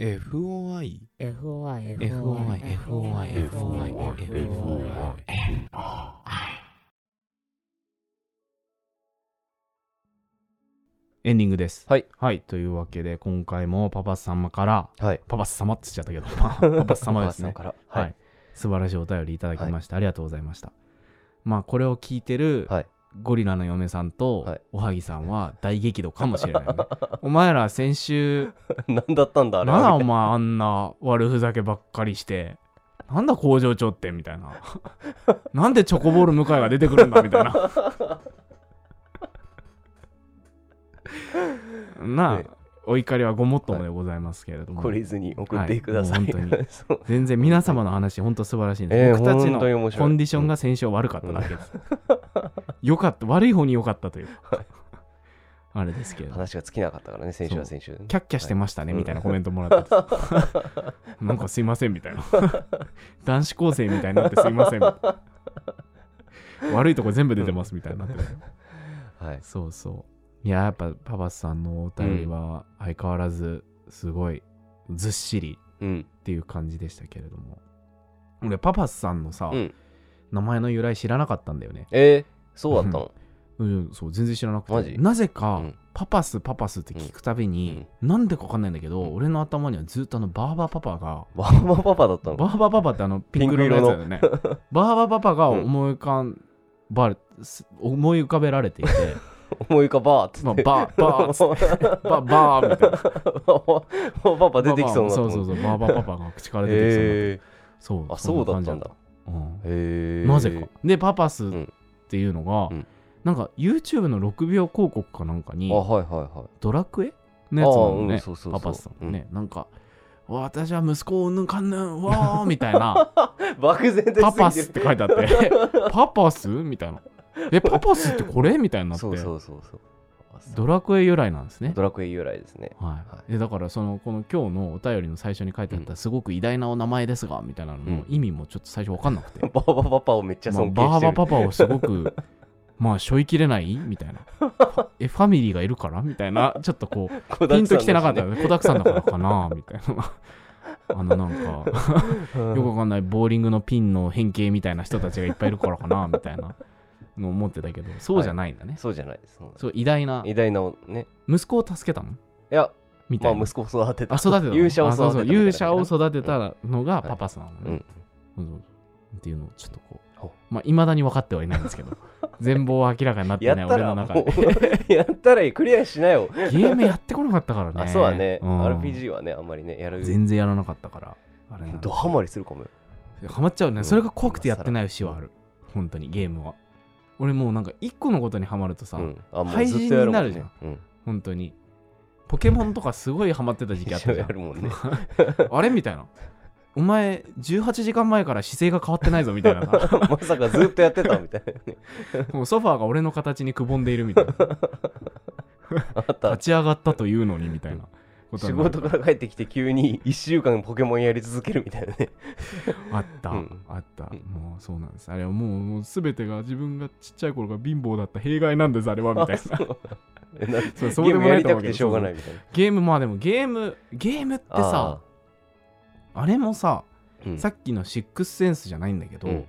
FOI FOI FOI FOI FOI FOI エンディングです。はい。はい。というわけで今回もパパス様からはい。パパス様って言っちゃったけどまあ パパス様ですね。パパさんから。はい、はい。素晴らしいお便りいただきまして、ありがとうございました。まあこれを聞いてるはいゴリラの嫁さんとはい。おはぎさんは大激怒かもしれないよね。お前ら先週 何だったんだあれ？はなんだお前あんな悪ふざけばっかりして。なんだ工場長ってみたいな。なんでチョコボール向井が出てくるんだみたいな。なあ、ねお怒りはごもっともでございますけれども、懲りずに送ってください、はい本当に。全然皆様の話本当素晴らしいんです、えー僕たちのコンディションが先週は悪かっただけです、よかった悪い方に良かったという。あれですけれど話が尽きなかったからね先週は先週。キャッキャしてましたね、はい。みたいなコメントもらってて。なんかすいませんみたいな。男子高生みたいになってすいません。悪いとこ全部出てますみたいになってるはい。そうそういややっぱパパスさんのお便りは相変わらずすごいずっしりうん。っていう感じでしたけれども。俺パパスさんのさ、うん。名前の由来知らなかったんだよね。えー、そうだったの？うん。そう全然知らなくて。なぜか、うん。パパスパパスって聞くたびに、なんでかわかんないんだけど、俺の頭にはずっとあのバーバパパがバーバパパだったの？バーバパパってあのピンク色のやつだよね。バーバパパが思い浮かばれ、思い浮かべられていて、思い浮かばーっつまあ、バーバーっつって。バーバーみたいな。パパ出てきそうな。そうそうそう。バーバパパが口から出てきそうな、へそうあそうだったんだ。そな感じだったうん。えへえなぜか。で、パパスっん。ていうのが、うん。なんか YouTube の6秒広告かなんかにあ、はいはいはい。ドラクエのやつなのあね、うんそうそうそう。パパスさん。もね、なんか、私は息子をうんぬんかんぬん、わーみたいな、漠然とパパスって書いてあって、パパスみたいな。え、パパスってこれみたいになって、そうそうそうそう。ドラクエ由来なんですね。ドラクエ由来ですね。は、はい。でだからそのこの今日のお便りの最初に書いてあった、すごく偉大なお名前ですがみたいなのの意味もちょっと最初分かんなくて、バーバパパをめっちゃまあ尊敬してる。バーバパパをすごく まあ背負いきれないみたいな。えファミリーがいるからみたいなちょっとこう ピンときてなかった。よね子だくさんだからかなみたいな。あのなんかよくわかんないボーリングのピンの変形みたいな人たちがいっぱいいるからかなみたいなのを思ってたけどそうじゃないんだね、そうじゃないです。そう偉大な。偉大なね。息子を助けたの？いやみたいな、まあ息子を育てた。あ育てたの？勇者を育てたあそう勇者を育てたのがパパスなのね、うん。っていうのをちょっとこほう。まあいまだに分かってはいないんですけど 全貌は明らかになってない俺の中もで。うやったら いいクリアしなよ。ゲームやってこなかったからね。あそうだね。うん。RPG はねあんまりねやる。全然やらなかったからあれドハマりするかもよ。ハマっちゃうね、うんそれが怖くてやってない節はある。本当にゲームは俺もうなんか一個のことにハマるとさ、うん。あもう廃ずっとやるもんなるじゃん。うん。本当に。ポケモンとかすごいハマってた時期あったじゃん。やるもんね。あれみたいな。お前18時間前から姿勢が変わってないぞみたいな。さ まさかずっとやってたみたいなね。もうソファーが俺の形にくぼんでいるみたいな。あった。立ち上がったというのにみたいな仕事から帰ってきて急に1週間ポケモンやり続けるみたいなね。あった、うん。あった、うんもうそうなんです。あれはもうもう全てが自分がちっちゃい頃が貧乏だった弊害なんですあれはみたいな。そう。そうゲームでもないしょうがないみたいな。ゲームまあでもゲームゲームってさあれもさ、うん。さっきのシックスセンスじゃないんだけど、うん。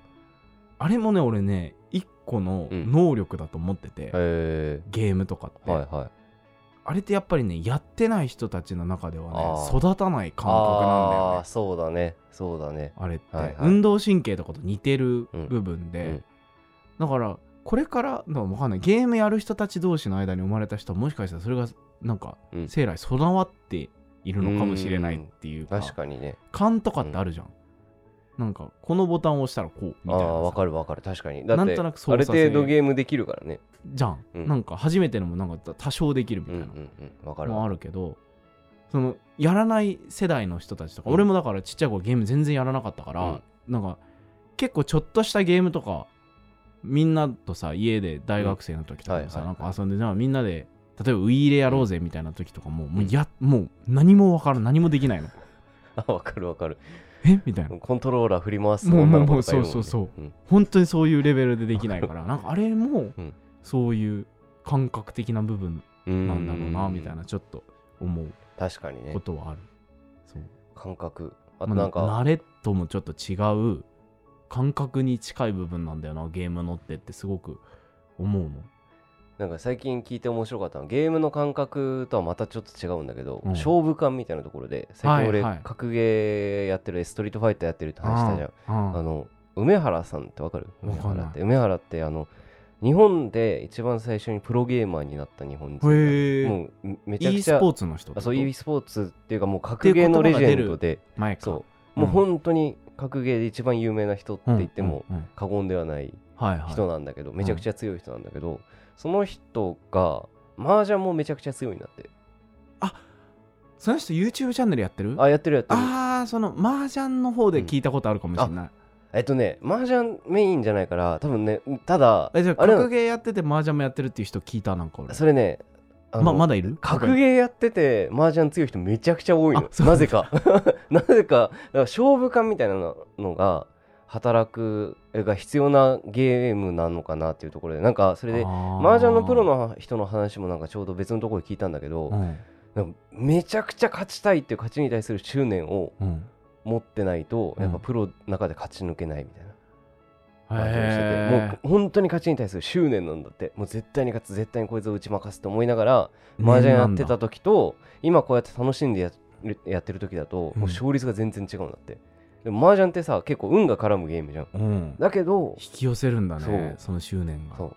あれもね俺ね一個のうん。能力だと思ってて、へゲームとかって、えはいはいあれってやっぱりねやってない人たちの中ではね育たない感覚なんだよね。そうだね。そうだね。あれって、はいはい。運動神経とかと似てる部分で、うんだからこれからのわかんない。ゲームやる人たち同士の間に生まれた人はもしかしたらそれがなんかうん。生来備わっているのかもしれないっていうか確かにね。勘とかってあるじゃん、なんかこのボタンを押したらこうみあたいなさ。あわかるわかる。確かに。だってなんとなく操ある作性程度ゲームできるからね。じゃん、うん。なんか初めてのもなんか多少できるみうんうたいな。んうんわかるのあるけど、そのやらない世代の人たちとか、うん。俺もだからちっちゃい頃ゲーム全然やらなかったから、うん。なんか結構ちょっとしたゲームとかみんなとさ家で大学生の時とかもさ、うんはいはい。なんか遊んでなみんなで例えばウィーレやろうぜみたいな時とかも、もうやもう何も分からん。何もできないの。あ わかるわかる。え？みたいな。コントローラー振り回すもうもうとかいるもんね。そうそうう。ん。本当にそういうレベルでできないから。なんかあれもうん。そういう感覚的な部分うん。なんだろうなみたいなちょっと思う確かにね。ことはある、そう。感覚。あとまあなんか。慣れともちょっと違う感覚に近い部分なんだよなゲームのってってすごく思うのなんか最近聞いて面白かったのはゲームの感覚とはまたちょっと違うんだけど、うん。勝負感みたいなところで最近俺、はい。はい格ゲーやってるストリートファイターやってるって話したじゃん。ああの梅原さんってわかる？梅原って。梅原ってあの日本で一番最初にプロゲーマーになった日本人もうめめちゃく e ちゃスポーツの人そう e スポーツっていうかもう格ゲーのレジェンドで前かそう。もう本当に格ゲーで一番有名な人って言っても過言ではない。人なんだけど、めちゃくちゃ強い人なんだけど、その人が麻雀もめちゃくちゃ強いんだって。その人 YouTube チャンネルやってる？あやってるやってる。あーその麻雀の方で聞いたことあるかもしれない、えっとね麻雀メインじゃないから多分ねただえじゃあ格ゲーやってて麻雀もやってるっていう人聞いたなんか俺それねままだいる？格ゲーやってて麻雀強い人めちゃくちゃ多いの。なぜか。なぜかだから勝負感みたいなのが働くが必要なゲームなのかなっていうところでなんかそれで麻雀のプロの人の話もなんかちょうど別のところで聞いたんだけど、うん。めちゃくちゃ勝ちたいっていう勝ちに対する執念をうん。持ってないとうん。やっぱプロの中で勝ち抜けないみたいな。感じをしてて、へもう本当に勝ちに対する執念なんだって。もう絶対に勝つ絶対にこいつを打ち負かすと思いながらー麻雀やってた時と今こうやって楽しんでやるやってる時だとうん。もう勝率が全然違うんだって、でも麻雀ってさ結構運が絡むゲームじゃん。うん。だけど引き寄せるんだねその執念が。そう。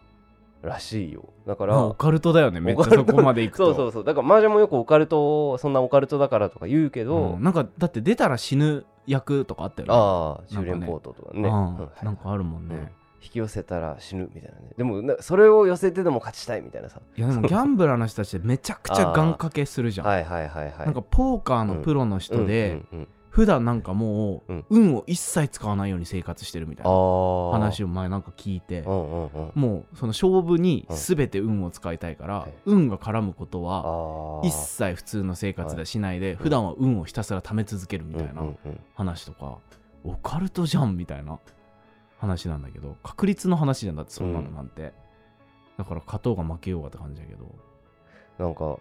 らしいよ。だかまあオらカルトだよねめっちゃそこまで行くと。そうそうそう。だから麻雀もよくオカルトそんなオカルトだからとか言うけど、うん。なんかだって出たら死ぬ役とかあったよね。ああ修練ポートとかね。うん。うんなんかあるもんうん。ね引き寄せたら死ぬみたいなね。でもなそれを寄せてでも勝ちたいみたいなさ。いやでもギャンブラーの人たちめちゃくちゃ願掛けするじゃん。はいはいはいはい。なんかポーカーのプロの人でうんうんうん普段なんかもううん。運を一切使わないように生活してるみたいな話を前なんか聞いてもうその勝負に全て運を使いたいからはい。運が絡むことは一切普通の生活ではしないでん普段は運をひたすら貯め続けるみたいな話とかオカルトじゃんみたいな話なんだけど確率の話じゃんだってそんなのなんて。だから勝とうが負けようがって感じだけど。なんか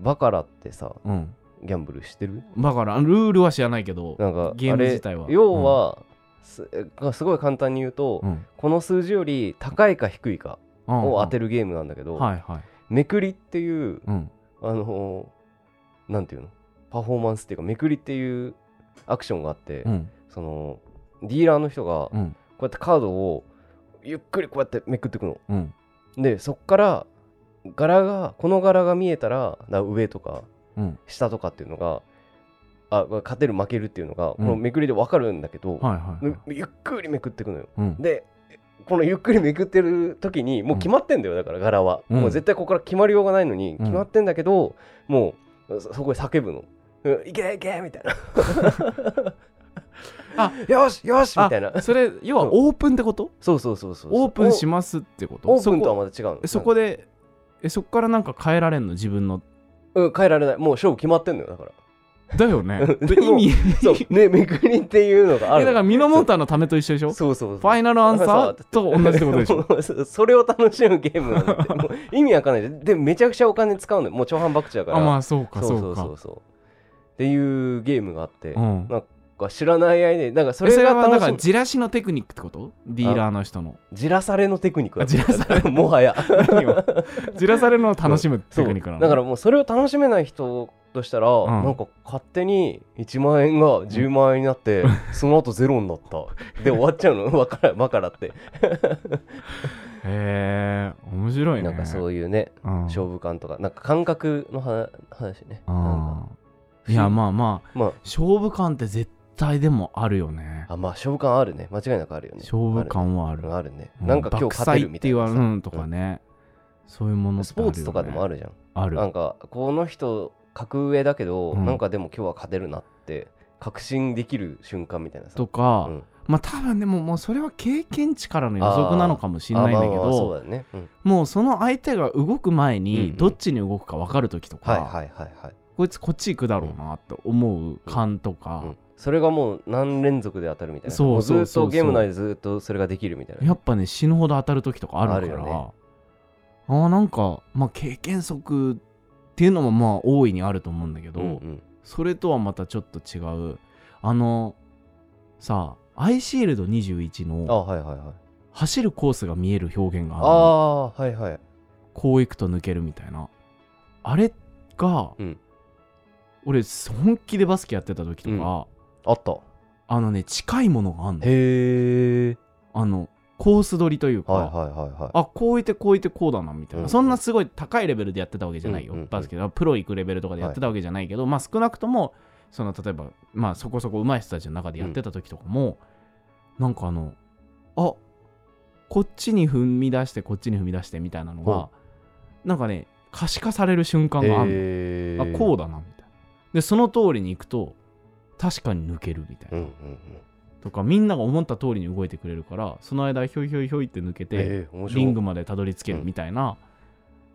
バカラってさうんギャンブルしてる？だからルールは知らないけどなんかゲーム自体は。要は、すすごい簡単に言うと、うん。この数字より高いか低いかうんを当てるゲームなんだけど、はいはい。めくりっていううん。あのーなんていうの？パフォーマンスっていうかめくりっていうアクションがあって、うん。そのディーラーの人がこうやってカードをゆっくりこうやってめくっていくの。うん。でそっから柄がこの柄が見えたらな上とかうん。下とかっていうのがあ勝てる負けるっていうのが、このめくりで分かるんだけど、はいはいはい。ゆゆっくりめくっていくのよ。うん。でこのゆっくりめくってる時にもう決まってんだよだから柄は、うん。もう絶対ここから決まりようがないのにん。決まってんだけど、もうそそこで叫ぶの「うんいけいけ!」みたいな。あ。よしよしみたいな。あそれ要はオープンってこと？そうそうそうそうオープンしますってこと？オープンとはまた違うそこでえそこからなんか変えられんの？自分のうん変えられない。もう勝負決まってんのよだから。だよね。意味そうねめくりっていうのがあるえだからミノモーターのためと一緒でしょ？そうそうそう。ファイナルアンサーと同じってことでしょ？ょ そそれを楽しむゲームなんてもう意味わかんない。でめちゃくちゃお金使うのよ。もう超反博打だから。あまあそうかそうかそうそうそうっていうゲームがあって、うんなんかか知らない間になんかそそれれがはだから楽しじらしのテクニックってこと？ディーラーの人の。みじらされのテクニックだあじらされもはや。何を？じらされるのを楽しむテクニックなの？だからもうそれを楽しめない人としたら、ん。なんか勝手に1万円が10万円になって、その後ゼロになった。で終わっちゃうの？わからバカだって、へえ面白いね。なんかそういうねうん。勝負感とか。なんか感覚のは話ね。なんか。うんいやまあまあ。まあ。勝負感って絶対でもあるよね。あまあ勝負感あるね。間違いなくあるよね。勝負感はある。あるあるね、うなんか今日勝てるみたいな爆祭って言われるとかね、そういうものってスポーツとかでもあるるじゃん。ある。なんかこの人格上だけど、うん。なんかでも今日は勝てるなって確信できる瞬間みたいなさ。とか、うん。まあ多分でももうそれは経験値からの予測なのかもしれないんだけどもうその相手が動く前うんうん。にどっちに動くか分かる時とか、はいはいはいはい、こいつこっち行くだろうなって思う感とか、うん、それがもう何連続で当たるみたいな。そうもずっそうそう。そうとゲーム内でずっとそれができるみたいな。やっぱね死ぬほど当たる時とかあるから。あねあーなんかまあ経験則っていうのもまあ大いにあると思うんだけど、うんうん。それとはまたちょっと違う。あのさアイシールド21あのはいはいはい。走るコースが見える表現があるの。あはいはい。こう行くと抜けるみたいな。あれが、うん。俺本気でバスケやってた時とか、あった。あのね近いものがあんの。へえあのコース取りというか、はいはいはいはい。あこういてこういてこうだなみたいな、うんそんなすごい高いレベルでやってたわけじゃないよ、うんうんうん。バスケはプロ行くレベルとかでやってたわけじゃないけど、まあ少なくともその例えばまあそこそこ上手い人たちの中でやってた時とかも、なんかあのあこっちに踏み出してこっちに踏み出してみたいなのほがなんかね可視化される瞬間があるへの、あこうだなみたいな。でその通りに行くと確かに抜けるみたいな、うんうんうん。とかみんなが思った通りに動いてくれるからその間ひょいひょいひょいって抜けて、へーリングまでたどり着けるみたいな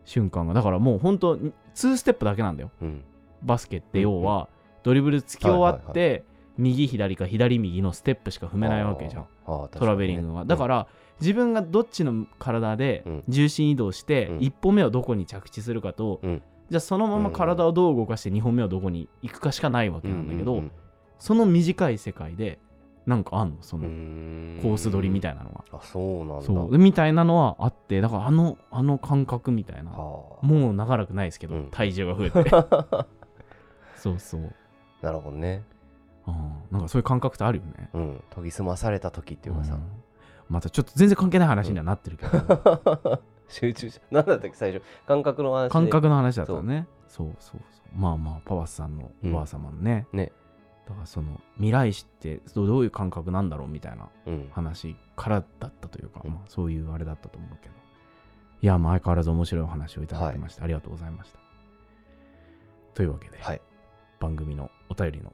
瞬間が。だからもう本当2ステップだけなんだよ。うん。バスケって要はドリブルつき終わっはいて右左か左右のステップしか踏めないわけじゃん。ね。トラベリングは。だから自分がどっちの体でうん。重心移動してうん。1歩目をどこに着地するかとうん。じゃあそのまま体をどう動かして2本目をどこに行くかしかないわけなんだけどうんうんその短い世界でなんかあんの？そうんうのん。コース取りみたいなのがあそうなんだ。そう。でみたいなのはあってだからあのあの感覚みたいな。はあ。もう長らくないですけど、うん。体重が増えて。そうそう、なるほどね。うん、なんかそういう感覚ってあるよね。うん。研ぎ澄まされた時っていうかさ。ん。またちょっと全然関係ない話にはなってるけど、集中し何だったっけ最初？感覚の話で。感覚の話だったらね。そう。そうそうまあまあパワスさんのうん。おばあ様のね,、ねだからその未来史ってどういう感覚なんだろうみたいなうん。話からだったというか、うん。まあ、そういうあれだったと思うけど。いやまあ相変わらず面白いお話をいただきまして、ありがとうございました。というわけで、はい。番組のお便りの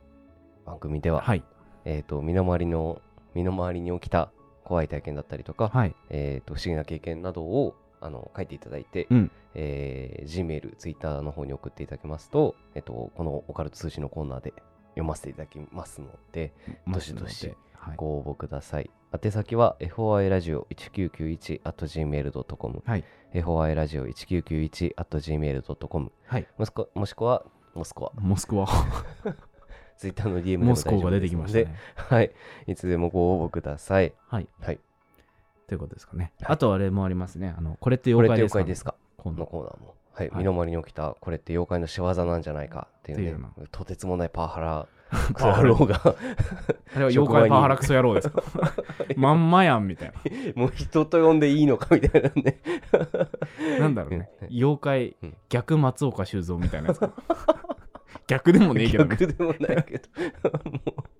番組でははい。えっと身の回りの身の回りに起きた怖い体験だったりとかはい。えっと不思議な経験などをあの書いていただいてうん。えー Gmail、Twitter の方に送っていただけますと、えっと、このオカルト通信のコーナーで読ませていただきますので、どしどしはい、ご応募ください。宛先は FOI ラジオ1991 at gmail.com、はい、FOI ラジオ1991 at gmail.com はい、もしくもしくはモスクワ、モスクワ。Twitter の DM でもモスコが出てきましたね。のではい、いつでもご応募ください。はい。はい、ということですかね、はい。あとあれもありますね。あのこれって妖怪ですか？ですか？今度。のコーナーも、はいはい。身の回りに起きたこれって妖怪の仕業なんじゃないかっていうね。とてつもないパワハラ。クソ野郎が。あれは妖怪パワハラクソ野郎ですか？まんまやんみたいもう人と呼んでいいのかみたいなね。ななんだろうね。うん妖怪うん。逆松岡修造みたいなやつか。逆でもねえけどね。逆でもないけど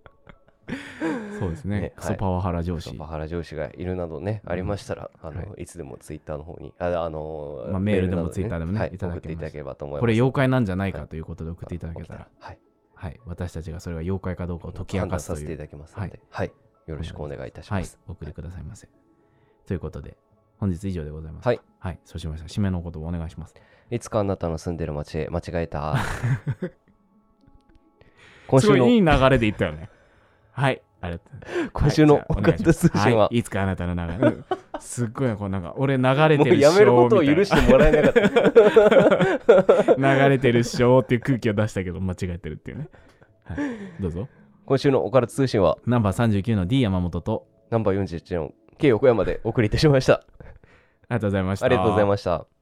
そうですね。ねクソパワハラ上司、パワハラ上司がいるなどね、ありましたら、あの、、はい。つでもツイッターの方に、あ、あのまあメールでもなど Twitter でもねはいいただけます。送っていただければと思います。これ妖怪なんじゃないかということで送っていただけたら、はい、はい、私たちがそれが妖怪かどうかを解き明判かすという。断させていただきますので、はい、よろしくお願いいたしはい。ます。、お送りくださいませ。ということで、本日以上でございます。はい。はい、そうしました。締めの言葉お願いします。いつかあなたの住んでる街へ間違えた。今週のいい流れで言ったよね。はい、ありがとう。今週のはいじゃあオカルト通信は、い、いつかあなたの流れ。うんすっごいなこうなんか、俺流れもてるっしょうやめることを許してもらえなかった。流れてるっしょっていう空気を出したけど、間違えてるっていうね。はい、どうぞ。今週のオカルト通信は？ナンバー39の D 山本とナンバー41の K 横山でお送りいたしましたありがとうございましたありがとうございました